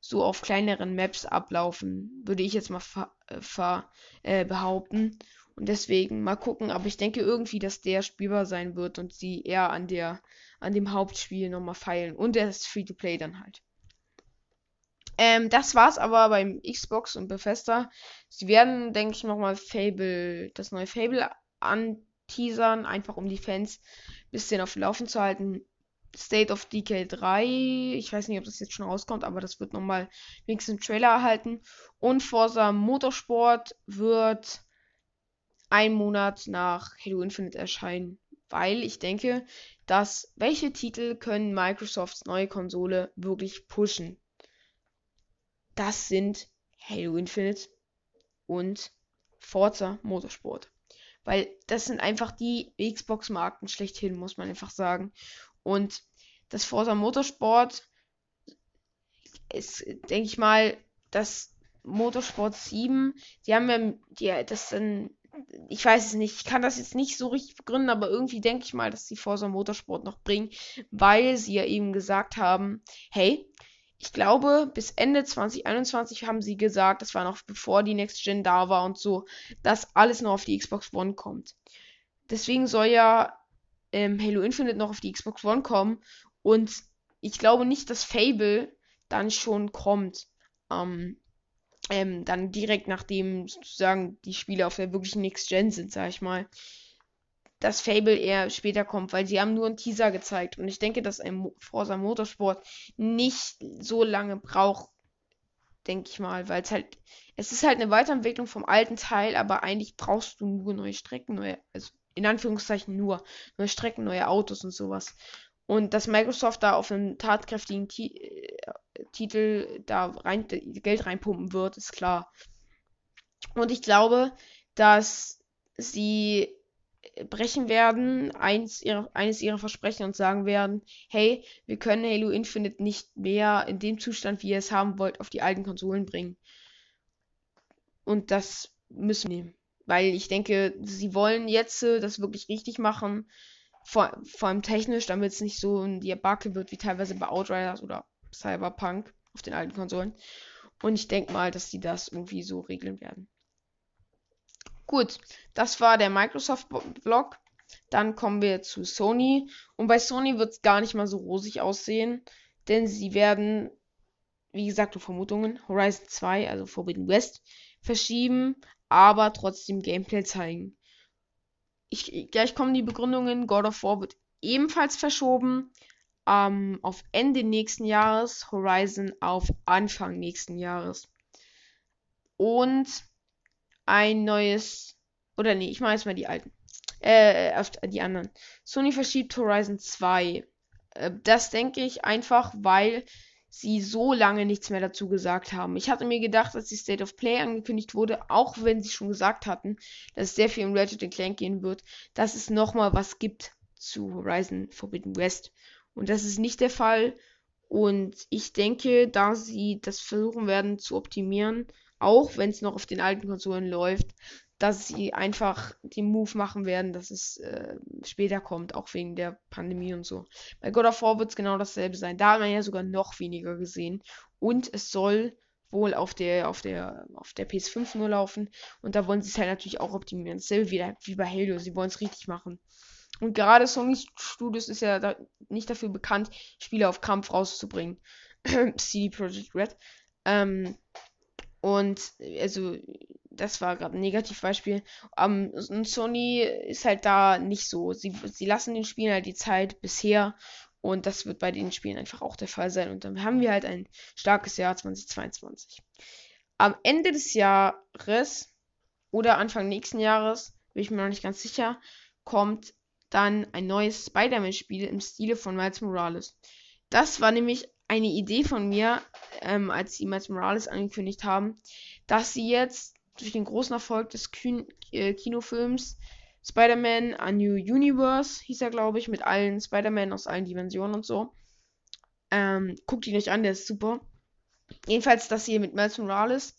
so auf kleineren Maps ablaufen, würde ich jetzt mal ver, äh, ver äh, behaupten. Und deswegen mal gucken, aber ich denke irgendwie, dass der spielbar sein wird und sie eher an der, an dem Hauptspiel nochmal feilen. Und der ist Free-to-Play dann halt. Ähm, das war's aber beim Xbox und Bethesda. Sie werden, denke ich, nochmal Fable, das neue Fable anteasern, einfach um die Fans ein bisschen auf Laufen zu halten. State of Decay 3, ich weiß nicht, ob das jetzt schon rauskommt, aber das wird nochmal wenigstens einen Trailer erhalten. Und Forza Motorsport wird ein Monat nach Halo Infinite erscheinen, weil ich denke, dass welche Titel können Microsofts neue Konsole wirklich pushen? Das sind Halo Infinite und Forza Motorsport. Weil das sind einfach die Xbox-Marken schlechthin, muss man einfach sagen. Und das Forza Motorsport ist, denke ich mal, das Motorsport 7, die haben ja, das dann, ich weiß es nicht, ich kann das jetzt nicht so richtig begründen, aber irgendwie denke ich mal, dass die Forza Motorsport noch bringen, weil sie ja eben gesagt haben, hey, ich glaube, bis Ende 2021 haben sie gesagt, das war noch bevor die Next Gen da war und so, dass alles noch auf die Xbox One kommt. Deswegen soll ja ähm, Halo Infinite noch auf die Xbox One kommen. Und ich glaube nicht, dass Fable dann schon kommt. Ähm, ähm, dann direkt nachdem sozusagen die Spiele auf der wirklichen Next Gen sind, sag ich mal. Dass Fable eher später kommt, weil sie haben nur einen Teaser gezeigt. Und ich denke, dass ein Forza Motorsport nicht so lange braucht, denke ich mal, weil es halt, es ist halt eine Weiterentwicklung vom alten Teil, aber eigentlich brauchst du nur neue Strecken, neue, also in Anführungszeichen nur neue Strecken, neue Autos und sowas. Und dass Microsoft da auf einen tatkräftigen Ti äh, Titel da rein, Geld reinpumpen wird, ist klar. Und ich glaube, dass sie brechen werden, eins ihrer, eines ihrer Versprechen und sagen werden, hey, wir können Halo Infinite nicht mehr in dem Zustand, wie ihr es haben wollt, auf die alten Konsolen bringen. Und das müssen wir nehmen. Weil ich denke, sie wollen jetzt äh, das wirklich richtig machen. Vor, vor allem technisch, damit es nicht so ein Debakel wird wie teilweise bei Outriders oder Cyberpunk auf den alten Konsolen. Und ich denke mal, dass die das irgendwie so regeln werden. Gut, das war der Microsoft-Blog. Dann kommen wir zu Sony. Und bei Sony wird es gar nicht mal so rosig aussehen. Denn sie werden, wie gesagt, nur Vermutungen, Horizon 2, also Forbidden West, verschieben, aber trotzdem Gameplay zeigen. Ich, gleich kommen die Begründungen. God of War wird ebenfalls verschoben. Ähm, auf Ende nächsten Jahres. Horizon auf Anfang nächsten Jahres. Und ein neues. Oder nee, ich mache jetzt mal die alten. Äh, auf die anderen. Sony verschiebt Horizon 2. Äh, das denke ich einfach, weil sie so lange nichts mehr dazu gesagt haben. Ich hatte mir gedacht, als die State of Play angekündigt wurde, auch wenn sie schon gesagt hatten, dass es sehr viel um Ratchet Clank gehen wird, dass es nochmal was gibt zu Horizon Forbidden West. Und das ist nicht der Fall. Und ich denke, da sie das versuchen werden zu optimieren, auch wenn es noch auf den alten Konsolen läuft, dass sie einfach den Move machen werden, dass es äh, später kommt, auch wegen der Pandemie und so. Bei God of War wird es genau dasselbe sein. Da hat man ja sogar noch weniger gesehen. Und es soll wohl auf der, auf der, auf der PS5 nur laufen. Und da wollen sie es halt natürlich auch optimieren. Dasselbe wie, wie bei Halo. Sie wollen es richtig machen. Und gerade Sony Studios ist ja da nicht dafür bekannt, Spiele auf Kampf rauszubringen. CD Projekt Red. Ähm, und also das war gerade ein Negativbeispiel. Um, und Sony ist halt da nicht so. Sie, sie lassen den Spielen halt die Zeit bisher. Und das wird bei den Spielen einfach auch der Fall sein. Und dann haben wir halt ein starkes Jahr 2022. Am Ende des Jahres oder Anfang nächsten Jahres, bin ich mir noch nicht ganz sicher, kommt dann ein neues Spider-Man-Spiel im Stile von Miles Morales. Das war nämlich eine Idee von mir, ähm, als sie Miles Morales angekündigt haben, dass sie jetzt durch den großen Erfolg des Kün äh, Kinofilms Spider-Man A New Universe, hieß er, glaube ich, mit allen Spider-Man aus allen Dimensionen und so. Ähm, guckt ihn euch an, der ist super. Jedenfalls das hier mit Miles Morales,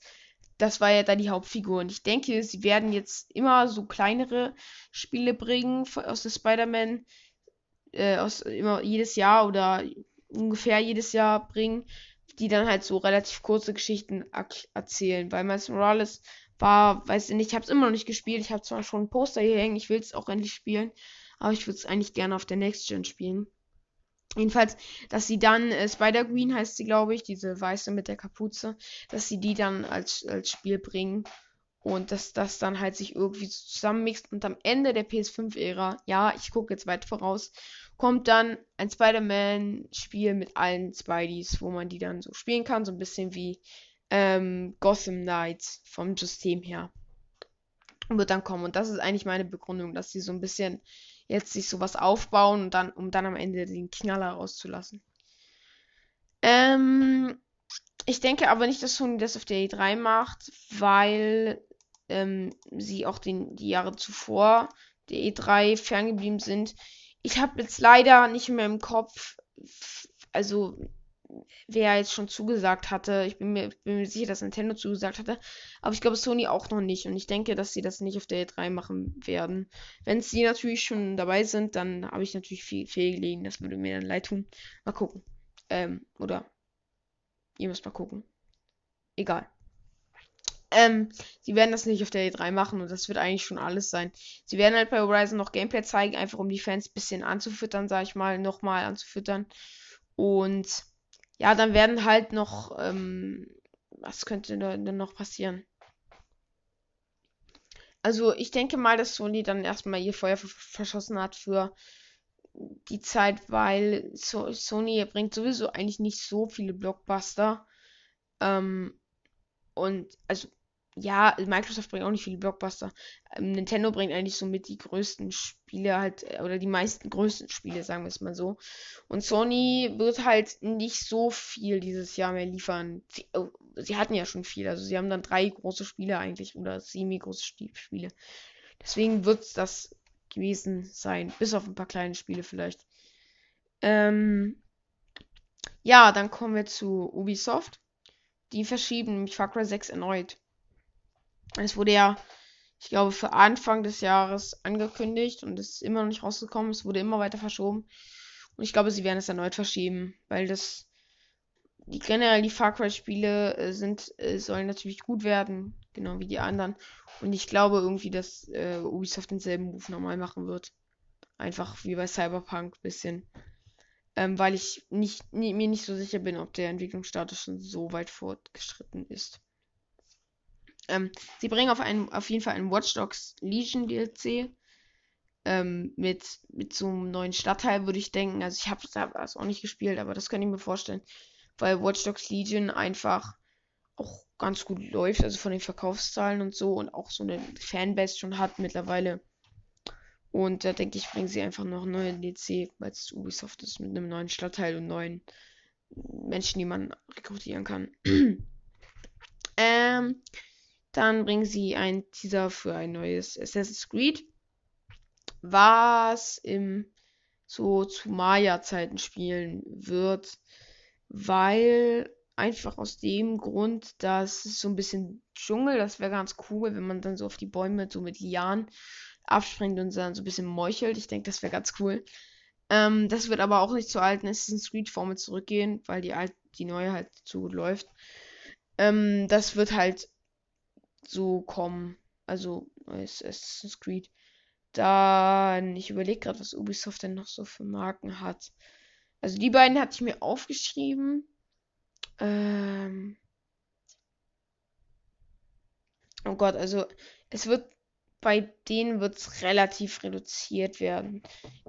das war ja da die Hauptfigur. Und ich denke, sie werden jetzt immer so kleinere Spiele bringen aus der Spider-Man, äh, aus immer jedes Jahr oder ungefähr jedes Jahr bringen, die dann halt so relativ kurze Geschichten erzählen. Weil Miles Morales war, weiß ich nicht, ich habe es immer noch nicht gespielt. Ich habe zwar schon ein Poster hier hängen, ich will es auch endlich spielen, aber ich würde es eigentlich gerne auf der Next Gen spielen. Jedenfalls, dass sie dann, äh, Spider-Green heißt sie, glaube ich, diese weiße mit der Kapuze, dass sie die dann als, als Spiel bringen und dass das dann halt sich irgendwie zusammenmixt und am Ende der PS5-Ära, ja, ich gucke jetzt weit voraus, kommt dann ein Spider-Man-Spiel mit allen Spideys, wo man die dann so spielen kann, so ein bisschen wie ähm, Gotham Knights vom System her. Wird dann kommen. Und das ist eigentlich meine Begründung, dass sie so ein bisschen jetzt sich sowas aufbauen und dann, um dann am Ende den Knaller rauszulassen. Ähm, ich denke aber nicht, dass Sony das auf der E3 macht, weil ähm, sie auch den, die Jahre zuvor der E3 ferngeblieben sind. Ich habe jetzt leider nicht mehr im Kopf, also wer jetzt schon zugesagt hatte. Ich bin mir, bin mir sicher, dass Nintendo zugesagt hatte. Aber ich glaube Sony auch noch nicht. Und ich denke, dass sie das nicht auf der E3 machen werden. Wenn sie natürlich schon dabei sind, dann habe ich natürlich viel fehlgelegen. Das würde mir dann leid tun. Mal gucken. Ähm, oder ihr müsst mal gucken. Egal. Ähm, sie werden das nicht auf der E3 machen und das wird eigentlich schon alles sein. Sie werden halt bei Horizon noch Gameplay zeigen, einfach um die Fans ein bisschen anzufüttern, sag ich mal, nochmal anzufüttern. Und ja, dann werden halt noch, ähm, was könnte denn noch passieren? Also ich denke mal, dass Sony dann erstmal ihr Feuer verschossen hat für die Zeit, weil so Sony bringt sowieso eigentlich nicht so viele Blockbuster. Ähm, und also ja, Microsoft bringt auch nicht viele Blockbuster. Ähm, Nintendo bringt eigentlich so mit die größten Spiele halt, äh, oder die meisten größten Spiele, sagen wir es mal so. Und Sony wird halt nicht so viel dieses Jahr mehr liefern. Sie, oh, sie hatten ja schon viel, also sie haben dann drei große Spiele eigentlich, oder semi-große Spiele. Deswegen wird das gewesen sein, bis auf ein paar kleine Spiele vielleicht. Ähm, ja, dann kommen wir zu Ubisoft. Die verschieben nämlich Far Cry 6 erneut. Es wurde ja, ich glaube, für Anfang des Jahres angekündigt und es ist immer noch nicht rausgekommen. Es wurde immer weiter verschoben. Und ich glaube, sie werden es erneut verschieben, weil das die generell die Far Cry Spiele äh, sind äh, sollen natürlich gut werden, genau wie die anderen. Und ich glaube irgendwie, dass äh, Ubisoft denselben Move nochmal machen wird. Einfach wie bei Cyberpunk bisschen. Ähm, weil ich nicht, nie, mir nicht so sicher bin, ob der Entwicklungsstatus schon so weit fortgeschritten ist. Ähm, sie bringen auf, einen, auf jeden Fall einen Watch Dogs Legion DLC. Ähm, mit, mit so einem neuen Stadtteil, würde ich denken. Also ich habe das auch nicht gespielt, aber das kann ich mir vorstellen. Weil Watch Dogs Legion einfach auch ganz gut läuft, also von den Verkaufszahlen und so und auch so eine Fanbase schon hat mittlerweile. Und da denke ich, bringen sie einfach noch einen neuen DLC, weil es Ubisoft ist mit einem neuen Stadtteil und neuen Menschen, die man rekrutieren kann. ähm, dann bringen sie einen Teaser für ein neues Assassin's Creed, was im so zu Maya-Zeiten spielen wird, weil einfach aus dem Grund, dass es so ein bisschen Dschungel, das wäre ganz cool, wenn man dann so auf die Bäume so mit Lianen abspringt und dann so ein bisschen meuchelt. Ich denke, das wäre ganz cool. Ähm, das wird aber auch nicht zur alten Assassin's Creed Formel zurückgehen, weil die alte, die neue halt zu gut läuft. Ähm, das wird halt so kommen. Also neues Assassin's Creed. Dann, ich überlege gerade, was Ubisoft denn noch so für Marken hat. Also die beiden hatte ich mir aufgeschrieben. Ähm oh Gott, also es wird bei denen wird es relativ reduziert werden.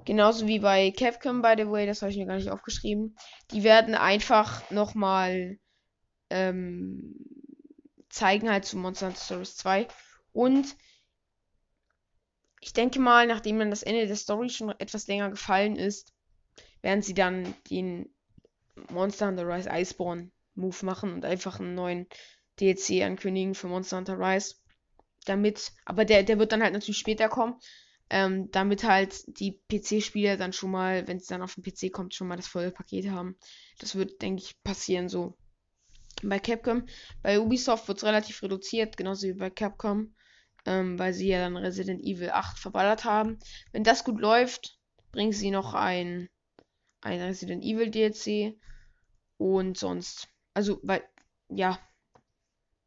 Genauso wie bei Capcom, by the way, das habe ich mir gar nicht aufgeschrieben. Die werden einfach nochmal ähm, zeigen halt zu Monster Hunter Stories 2. Und ich denke mal, nachdem dann das Ende der Story schon etwas länger gefallen ist, werden sie dann den Monster Hunter Rise Iceborne Move machen und einfach einen neuen DLC ankündigen für Monster Hunter Rise. Damit, aber der, der wird dann halt natürlich später kommen. Ähm, damit halt die PC-Spieler dann schon mal, wenn es dann auf den PC kommt, schon mal das volle Paket haben. Das wird, denke ich, passieren so bei Capcom. Bei Ubisoft wird es relativ reduziert, genauso wie bei Capcom, ähm, weil sie ja dann Resident Evil 8 verballert haben. Wenn das gut läuft, bringen sie noch ein, ein Resident Evil DLC und sonst. Also, weil, ja,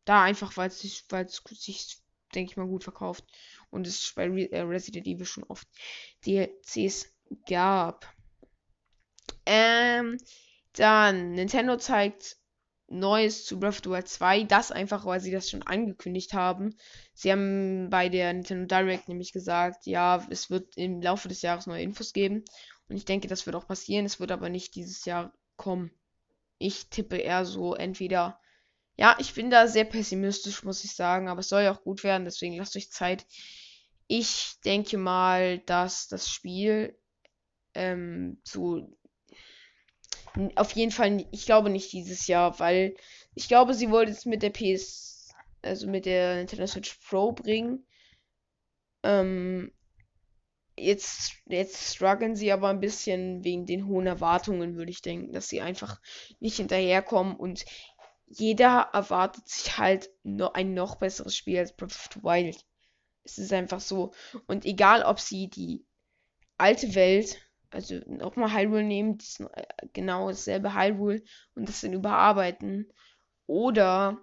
da einfach, weil es sich, weil es sich, denke ich mal, gut verkauft und es bei Re äh, Resident Evil schon oft DLCs gab. Ähm, dann, Nintendo zeigt Neues zu Breath of the Wild 2. Das einfach, weil sie das schon angekündigt haben. Sie haben bei der Nintendo Direct nämlich gesagt, ja, es wird im Laufe des Jahres neue Infos geben. Und ich denke, das wird auch passieren. Es wird aber nicht dieses Jahr kommen. Ich tippe eher so entweder. Ja, ich bin da sehr pessimistisch, muss ich sagen. Aber es soll ja auch gut werden, deswegen lasst euch Zeit. Ich denke mal, dass das Spiel ähm, so auf jeden Fall, ich glaube nicht dieses Jahr, weil ich glaube, sie wollte es mit der PS, also mit der Nintendo Switch Pro bringen. Ähm, jetzt, jetzt strugglen sie aber ein bisschen wegen den hohen Erwartungen, würde ich denken, dass sie einfach nicht hinterherkommen und jeder erwartet sich halt noch ein noch besseres Spiel als Breath of the Wild. Es ist einfach so. Und egal, ob sie die alte Welt also nochmal Hyrule nehmen, das genau dasselbe Hyrule und das dann überarbeiten. Oder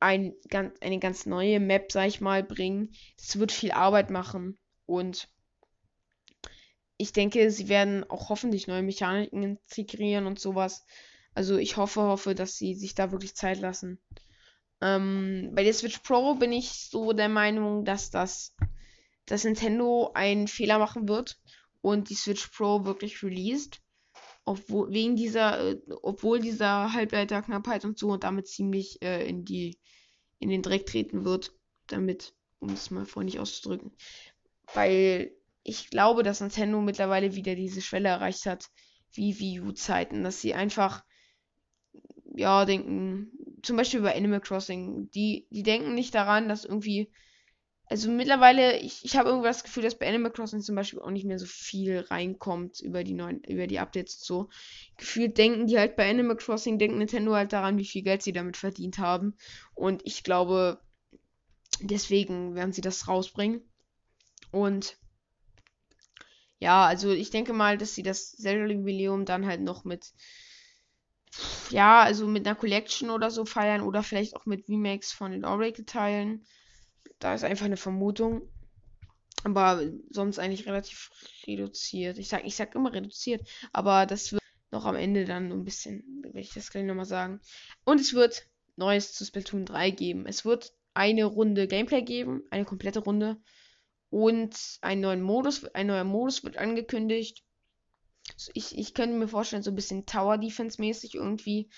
ein, ganz, eine ganz neue Map, sag ich mal, bringen. Das wird viel Arbeit machen. Und ich denke, sie werden auch hoffentlich neue Mechaniken integrieren und sowas. Also ich hoffe, hoffe, dass sie sich da wirklich Zeit lassen. Ähm, bei der Switch Pro bin ich so der Meinung, dass das dass Nintendo einen Fehler machen wird und die Switch Pro wirklich released. Obwohl, wegen dieser, äh, obwohl dieser Halbleiterknappheit und so und damit ziemlich äh, in die, in den Dreck treten wird. Damit, um es mal freundlich auszudrücken. Weil ich glaube, dass Nintendo mittlerweile wieder diese Schwelle erreicht hat, wie Wii U-Zeiten, dass sie einfach, ja, denken, zum Beispiel bei Animal Crossing, die, die denken nicht daran, dass irgendwie also mittlerweile, ich, ich habe irgendwie das Gefühl, dass bei Animal Crossing zum Beispiel auch nicht mehr so viel reinkommt über die neuen, über die Updates und so. Gefühlt denken die halt bei Animal Crossing, denken Nintendo halt daran, wie viel Geld sie damit verdient haben. Und ich glaube, deswegen werden sie das rausbringen. Und ja, also ich denke mal, dass sie das Zelda-Jubiläum dann halt noch mit, ja, also mit einer Collection oder so feiern oder vielleicht auch mit Remakes von den Oracle-Teilen. Da ist einfach eine Vermutung. Aber sonst eigentlich relativ reduziert. Ich sag, ich sag immer reduziert, aber das wird noch am Ende dann ein bisschen, werde ich das gleich nochmal sagen. Und es wird Neues zu Splatoon 3 geben. Es wird eine Runde Gameplay geben, eine komplette Runde. Und einen neuen Modus, ein neuer Modus wird angekündigt. Ich, ich könnte mir vorstellen, so ein bisschen Tower Defense mäßig irgendwie.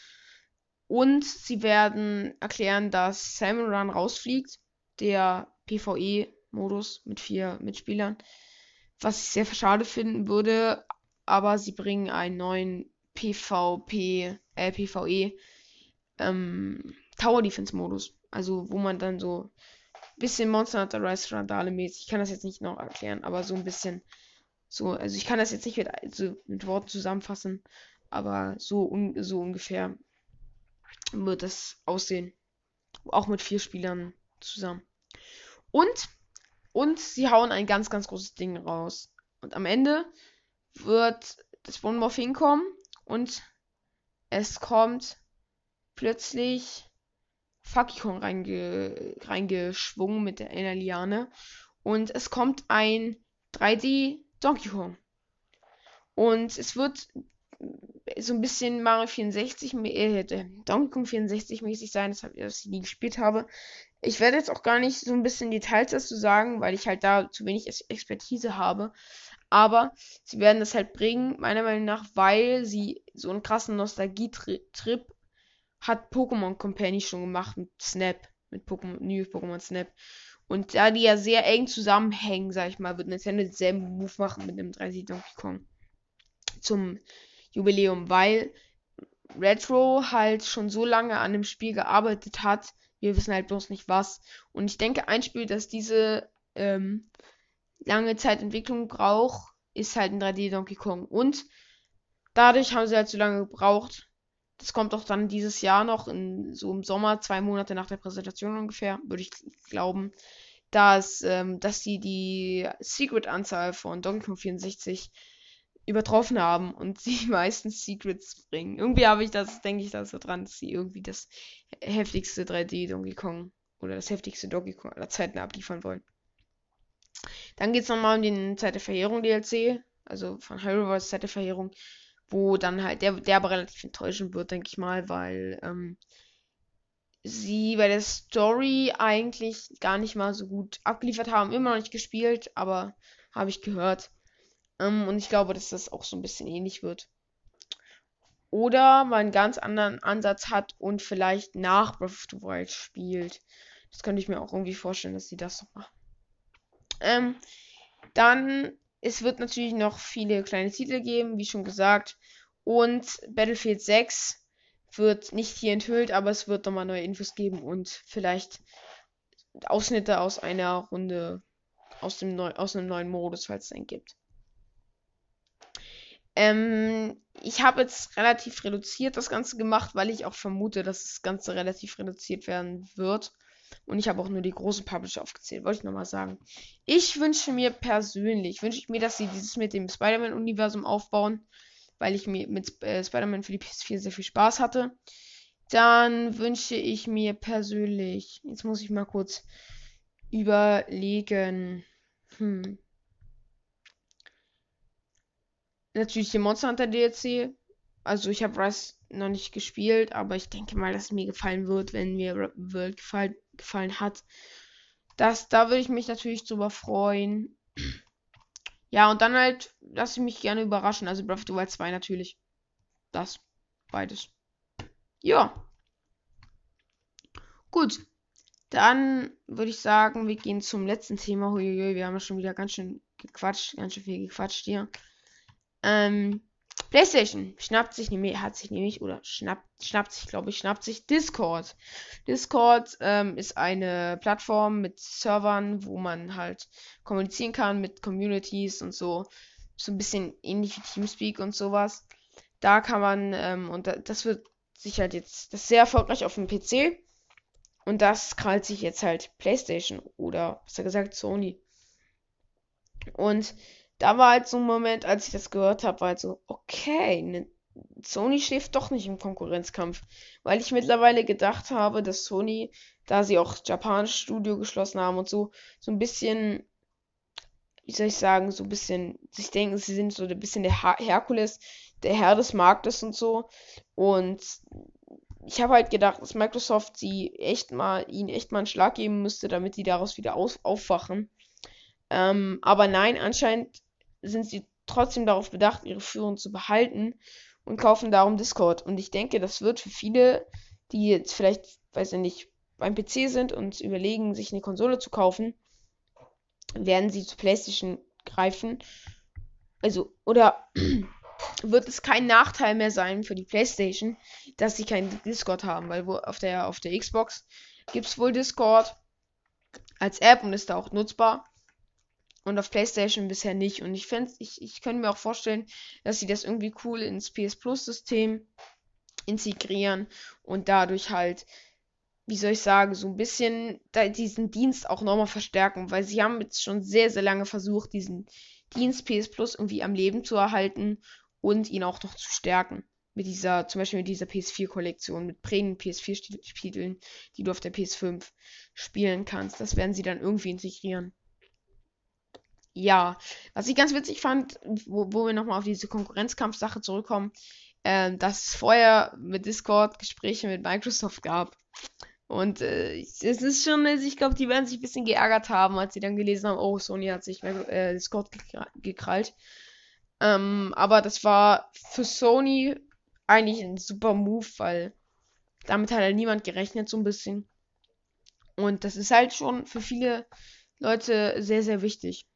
Und sie werden erklären, dass Salmon Run rausfliegt der PvE-Modus mit vier Mitspielern. Was ich sehr schade finden würde, aber sie bringen einen neuen PvP, äh, PvE, ähm, Tower Defense Modus. Also, wo man dann so ein bisschen Monster Hunter Rise Randale mäßig, ich kann das jetzt nicht noch erklären, aber so ein bisschen, so, also ich kann das jetzt nicht mit, also mit Worten zusammenfassen, aber so, un, so ungefähr wird das aussehen. Auch mit vier Spielern zusammen. Und, und sie hauen ein ganz, ganz großes Ding raus. Und am Ende wird das Bonmorph hinkommen und es kommt plötzlich Funky Kong reinge reingeschwungen mit der einer Liane. Und es kommt ein 3D Donkey Kong. Und es wird so ein bisschen Mario 64, äh, Donkey Kong 64 mäßig sein, das, hab, das ich nie gespielt habe. Ich werde jetzt auch gar nicht so ein bisschen Details dazu sagen, weil ich halt da zu wenig Expertise habe. Aber sie werden das halt bringen, meiner Meinung nach, weil sie so einen krassen Nostalgie-Trip hat Pokémon Company schon gemacht mit Snap, mit Pokémon, New Pokémon Snap. Und da die ja sehr eng zusammenhängen, sag ich mal, wird Nintendo denselben Move machen mit dem 3D Donkey Kong. Zum Jubiläum, weil Retro halt schon so lange an dem Spiel gearbeitet hat. Wir wissen halt bloß nicht was. Und ich denke, ein Spiel, das diese ähm, lange Zeit Entwicklung braucht, ist halt ein 3D Donkey Kong. Und dadurch haben sie halt so lange gebraucht. Das kommt auch dann dieses Jahr noch, in, so im Sommer, zwei Monate nach der Präsentation ungefähr, würde ich glauben, dass, ähm, dass sie die Secret-Anzahl von Donkey Kong 64 übertroffen haben und sie meistens Secrets bringen. Irgendwie habe ich das, denke ich da so dran, dass sie irgendwie das heftigste 3D Donkey Kong oder das heftigste Donkey Kong aller Zeiten abliefern wollen. Dann geht es nochmal um den Zeit der Verheerung DLC, also von Hyrule Wars Zeit der Verheerung, wo dann halt der, der aber relativ enttäuschend wird, denke ich mal, weil ähm, sie bei der Story eigentlich gar nicht mal so gut abgeliefert haben. Immer noch nicht gespielt, aber habe ich gehört. Ähm, und ich glaube, dass das auch so ein bisschen ähnlich wird. Oder man einen ganz anderen Ansatz hat und vielleicht nach Breath of the Wild spielt. Das könnte ich mir auch irgendwie vorstellen, dass sie das so machen. Ähm, dann, es wird natürlich noch viele kleine Titel geben, wie schon gesagt. Und Battlefield 6 wird nicht hier enthüllt, aber es wird nochmal neue Infos geben und vielleicht Ausschnitte aus einer Runde aus dem neu aus einem neuen Modus, falls es einen gibt. Ähm, ich habe jetzt relativ reduziert das Ganze gemacht, weil ich auch vermute, dass das Ganze relativ reduziert werden wird. Und ich habe auch nur die großen Publisher aufgezählt, wollte ich nochmal sagen. Ich wünsche mir persönlich, wünsche ich mir, dass sie dieses mit dem Spider-Man-Universum aufbauen, weil ich mir mit äh, Spider-Man für die PS4 sehr viel Spaß hatte. Dann wünsche ich mir persönlich, jetzt muss ich mal kurz überlegen. Hm. Natürlich den Monster Hunter DLC. Also ich habe Rise noch nicht gespielt, aber ich denke mal, dass es mir gefallen wird, wenn mir World gefallen, gefallen hat. Das, da würde ich mich natürlich drüber freuen. Ja, und dann halt lasse ich mich gerne überraschen. Also Breath of the Wild 2 natürlich. Das. Beides. Ja. Gut. Dann würde ich sagen, wir gehen zum letzten Thema. Huiuiui, wir haben ja schon wieder ganz schön gequatscht, ganz schön viel gequatscht hier. Ähm, PlayStation schnappt sich nämlich, hat sich nämlich, oder schnappt, schnappt sich, glaube ich, schnappt sich Discord. Discord ähm, ist eine Plattform mit Servern, wo man halt kommunizieren kann mit Communities und so. So ein bisschen ähnlich wie Teamspeak und sowas. Da kann man, ähm, und das wird sich halt jetzt, das ist sehr erfolgreich auf dem PC. Und das krallt sich jetzt halt PlayStation oder besser gesagt Sony. Und da war halt so ein Moment, als ich das gehört habe, war halt so, okay, ne, Sony schläft doch nicht im Konkurrenzkampf. Weil ich mittlerweile gedacht habe, dass Sony, da sie auch Japan Studio geschlossen haben und so, so ein bisschen, wie soll ich sagen, so ein bisschen sich denken, sie sind so ein bisschen der Her Herkules, der Herr des Marktes und so. Und ich habe halt gedacht, dass Microsoft sie echt mal, ihnen echt mal einen Schlag geben müsste, damit die daraus wieder auf aufwachen. Ähm, aber nein, anscheinend sind sie trotzdem darauf bedacht, ihre Führung zu behalten und kaufen darum Discord. Und ich denke, das wird für viele, die jetzt vielleicht, weiß ich nicht, beim PC sind und überlegen, sich eine Konsole zu kaufen, werden sie zu PlayStation greifen. Also, oder wird es kein Nachteil mehr sein für die PlayStation, dass sie keinen Discord haben, weil wo auf der auf der Xbox gibt es wohl Discord als App und ist da auch nutzbar. Und auf PlayStation bisher nicht. Und ich fände, ich, ich könnte mir auch vorstellen, dass sie das irgendwie cool ins PS Plus System integrieren und dadurch halt, wie soll ich sagen, so ein bisschen diesen Dienst auch nochmal verstärken, weil sie haben jetzt schon sehr, sehr lange versucht, diesen Dienst PS Plus irgendwie am Leben zu erhalten und ihn auch noch zu stärken. Mit dieser, zum Beispiel mit dieser PS4-Kollektion, mit prägenden PS4-Titeln, die du auf der PS5 spielen kannst. Das werden sie dann irgendwie integrieren ja, was ich ganz witzig fand, wo, wo wir nochmal auf diese Konkurrenzkampfsache zurückkommen, äh, dass es vorher mit Discord Gespräche mit Microsoft gab. Und äh, es ist schon, ich glaube, die werden sich ein bisschen geärgert haben, als sie dann gelesen haben, oh, Sony hat sich äh, Discord gekrallt. Ähm, aber das war für Sony eigentlich ein super Move, weil damit hat halt niemand gerechnet, so ein bisschen. Und das ist halt schon für viele Leute sehr, sehr wichtig.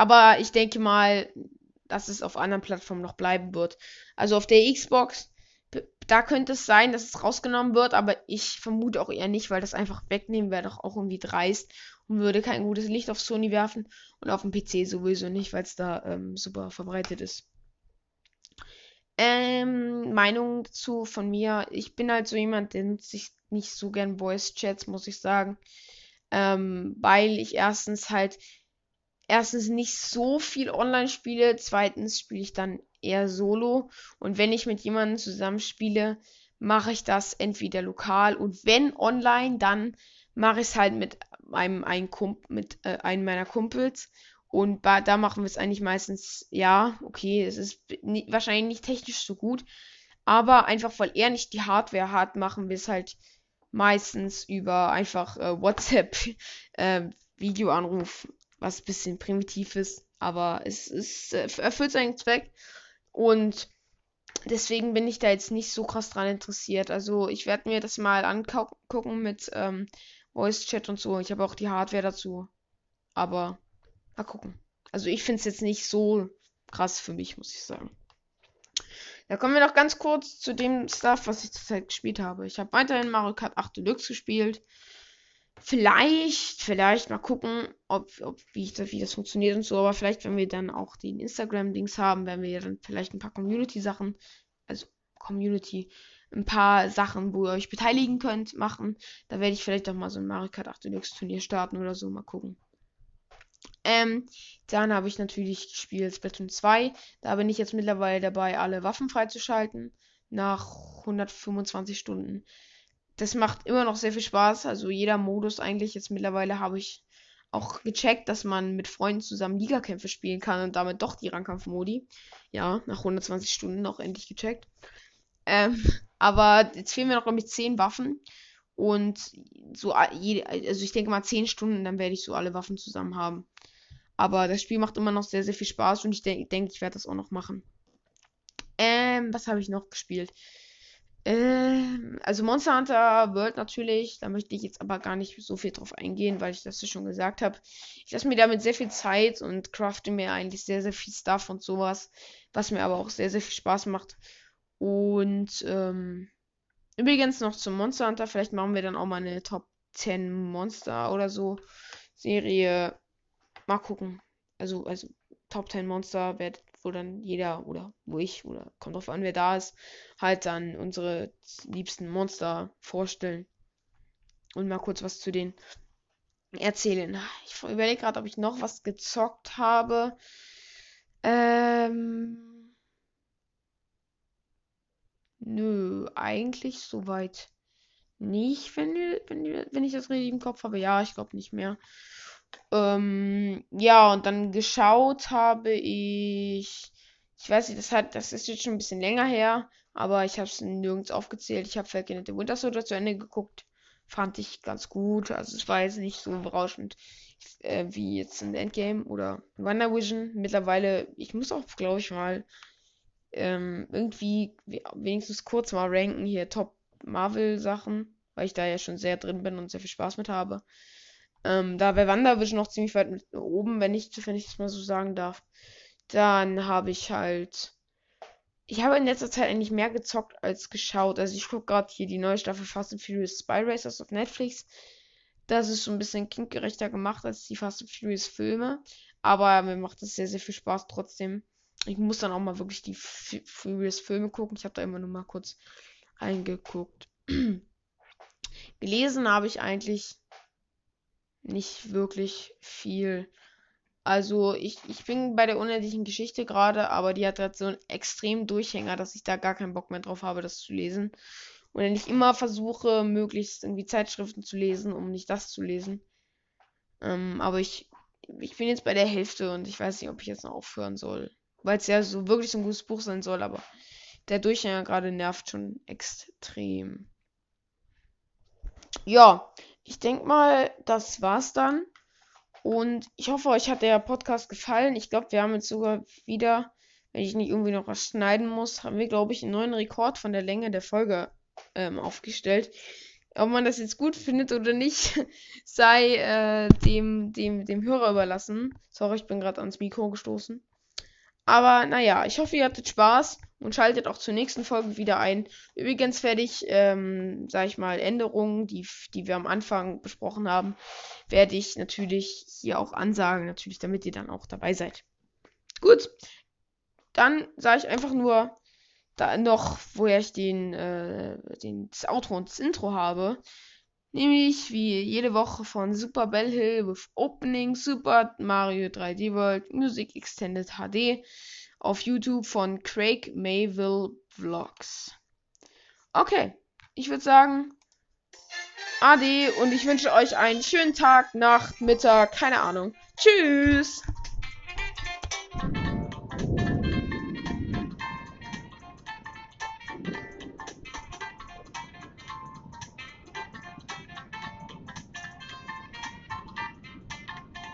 Aber ich denke mal, dass es auf anderen Plattformen noch bleiben wird. Also auf der Xbox, da könnte es sein, dass es rausgenommen wird, aber ich vermute auch eher nicht, weil das einfach wegnehmen wäre doch auch irgendwie dreist und würde kein gutes Licht auf Sony werfen und auf dem PC sowieso nicht, weil es da ähm, super verbreitet ist. Ähm, Meinung dazu von mir. Ich bin halt so jemand, der nutzt sich nicht so gern Voice Chats, muss ich sagen. Ähm, weil ich erstens halt erstens nicht so viel online spiele, zweitens spiele ich dann eher solo. Und wenn ich mit jemandem zusammen spiele, mache ich das entweder lokal und wenn online, dann mache ich es halt mit einem, einem Kump mit äh, einem meiner Kumpels. Und da machen wir es eigentlich meistens, ja, okay, es ist wahrscheinlich nicht technisch so gut, aber einfach weil er nicht die Hardware hat, machen wir es halt meistens über einfach äh, WhatsApp äh, Videoanruf was ein bisschen primitiv ist, aber es, es erfüllt seinen Zweck und deswegen bin ich da jetzt nicht so krass dran interessiert. Also ich werde mir das mal angucken mit ähm, Voice Chat und so. Ich habe auch die Hardware dazu, aber mal gucken. Also ich finde es jetzt nicht so krass für mich, muss ich sagen. Da kommen wir noch ganz kurz zu dem Stuff, was ich zurzeit gespielt habe. Ich habe weiterhin Mario Kart 8 Deluxe gespielt. Vielleicht, vielleicht mal gucken, ob, ob wie, das, wie das funktioniert und so. Aber vielleicht, wenn wir dann auch den Instagram-Dings haben, werden wir dann vielleicht ein paar Community-Sachen, also Community, ein paar Sachen, wo ihr euch beteiligen könnt, machen. Da werde ich vielleicht auch mal so ein Mario Kart 8 Deluxe Turnier starten oder so. Mal gucken. Ähm, dann habe ich natürlich gespielt Splatoon 2. Da bin ich jetzt mittlerweile dabei, alle Waffen freizuschalten. nach 125 Stunden. Das macht immer noch sehr viel Spaß. Also jeder Modus eigentlich. Jetzt mittlerweile habe ich auch gecheckt, dass man mit Freunden zusammen Ligakämpfe spielen kann und damit doch die Rangkampfmodi. Ja, nach 120 Stunden auch endlich gecheckt. Ähm, aber jetzt fehlen mir noch, ich, 10 Waffen. Und so, also ich denke mal 10 Stunden, dann werde ich so alle Waffen zusammen haben. Aber das Spiel macht immer noch sehr, sehr viel Spaß und ich denke, denk, ich werde das auch noch machen. Ähm, was habe ich noch gespielt? Ähm, also Monster Hunter World natürlich, da möchte ich jetzt aber gar nicht so viel drauf eingehen, weil ich das ja schon gesagt habe. Ich lasse mir damit sehr viel Zeit und crafte mir eigentlich sehr, sehr viel Stuff und sowas, was mir aber auch sehr, sehr viel Spaß macht. Und ähm, übrigens noch zum Monster Hunter, vielleicht machen wir dann auch mal eine Top 10 Monster oder so Serie. Mal gucken. Also, also Top 10 Monster wird wo dann jeder oder wo ich oder kommt drauf an, wer da ist, halt dann unsere liebsten Monster vorstellen und mal kurz was zu denen erzählen. Ich überlege gerade, ob ich noch was gezockt habe. Ähm. Nö, eigentlich soweit nicht, wenn, wenn, wenn ich das richtig im Kopf habe. Ja, ich glaube nicht mehr. Ähm, ja, und dann geschaut habe ich. Ich weiß nicht, das hat, das ist jetzt schon ein bisschen länger her, aber ich habe es nirgends aufgezählt. Ich habe Falcon the Winter Soldier zu Ende geguckt. Fand ich ganz gut. Also es war jetzt nicht so berauschend äh, wie jetzt in Endgame oder WandaVision. Mittlerweile, ich muss auch, glaube ich, mal ähm, irgendwie wenigstens kurz mal ranken hier Top Marvel Sachen, weil ich da ja schon sehr drin bin und sehr viel Spaß mit habe. Ähm, da bei WandaVision noch ziemlich weit oben, wenn ich, wenn ich das mal so sagen darf. Dann habe ich halt. Ich habe in letzter Zeit eigentlich mehr gezockt als geschaut. Also ich gucke gerade hier die neue Staffel Fast and Furious Spy Racers auf Netflix. Das ist so ein bisschen kindgerechter gemacht als die Fast and Furious Filme. Aber mir macht das sehr, sehr viel Spaß trotzdem. Ich muss dann auch mal wirklich die F Furious Filme gucken. Ich habe da immer nur mal kurz eingeguckt. Gelesen habe ich eigentlich nicht wirklich viel. Also ich, ich bin bei der unendlichen Geschichte gerade, aber die hat halt so einen extremen Durchhänger, dass ich da gar keinen Bock mehr drauf habe, das zu lesen. Und wenn ich immer versuche, möglichst irgendwie Zeitschriften zu lesen, um nicht das zu lesen. Ähm, aber ich, ich bin jetzt bei der Hälfte und ich weiß nicht, ob ich jetzt noch aufhören soll. Weil es ja so wirklich so ein gutes Buch sein soll, aber der Durchhänger gerade nervt schon extrem. Ja, ich denke mal, das war's dann. Und ich hoffe, euch hat der Podcast gefallen. Ich glaube, wir haben jetzt sogar wieder, wenn ich nicht irgendwie noch was schneiden muss, haben wir, glaube ich, einen neuen Rekord von der Länge der Folge ähm, aufgestellt. Ob man das jetzt gut findet oder nicht, sei äh, dem, dem, dem Hörer überlassen. Sorry, ich bin gerade ans Mikro gestoßen. Aber naja, ich hoffe, ihr hattet Spaß und schaltet auch zur nächsten Folge wieder ein. Übrigens werde ich, ähm, sag ich mal, Änderungen, die, die wir am Anfang besprochen haben, werde ich natürlich hier auch ansagen, natürlich, damit ihr dann auch dabei seid. Gut, dann sage ich einfach nur da noch, woher ich den, äh, den, das Outro und das Intro habe. Nämlich wie jede Woche von Super Bell Hill with Opening Super Mario 3D World Music Extended HD auf YouTube von Craig Mayville Vlogs. Okay, ich würde sagen, Ade und ich wünsche euch einen schönen Tag, Nacht, Mittag, keine Ahnung. Tschüss!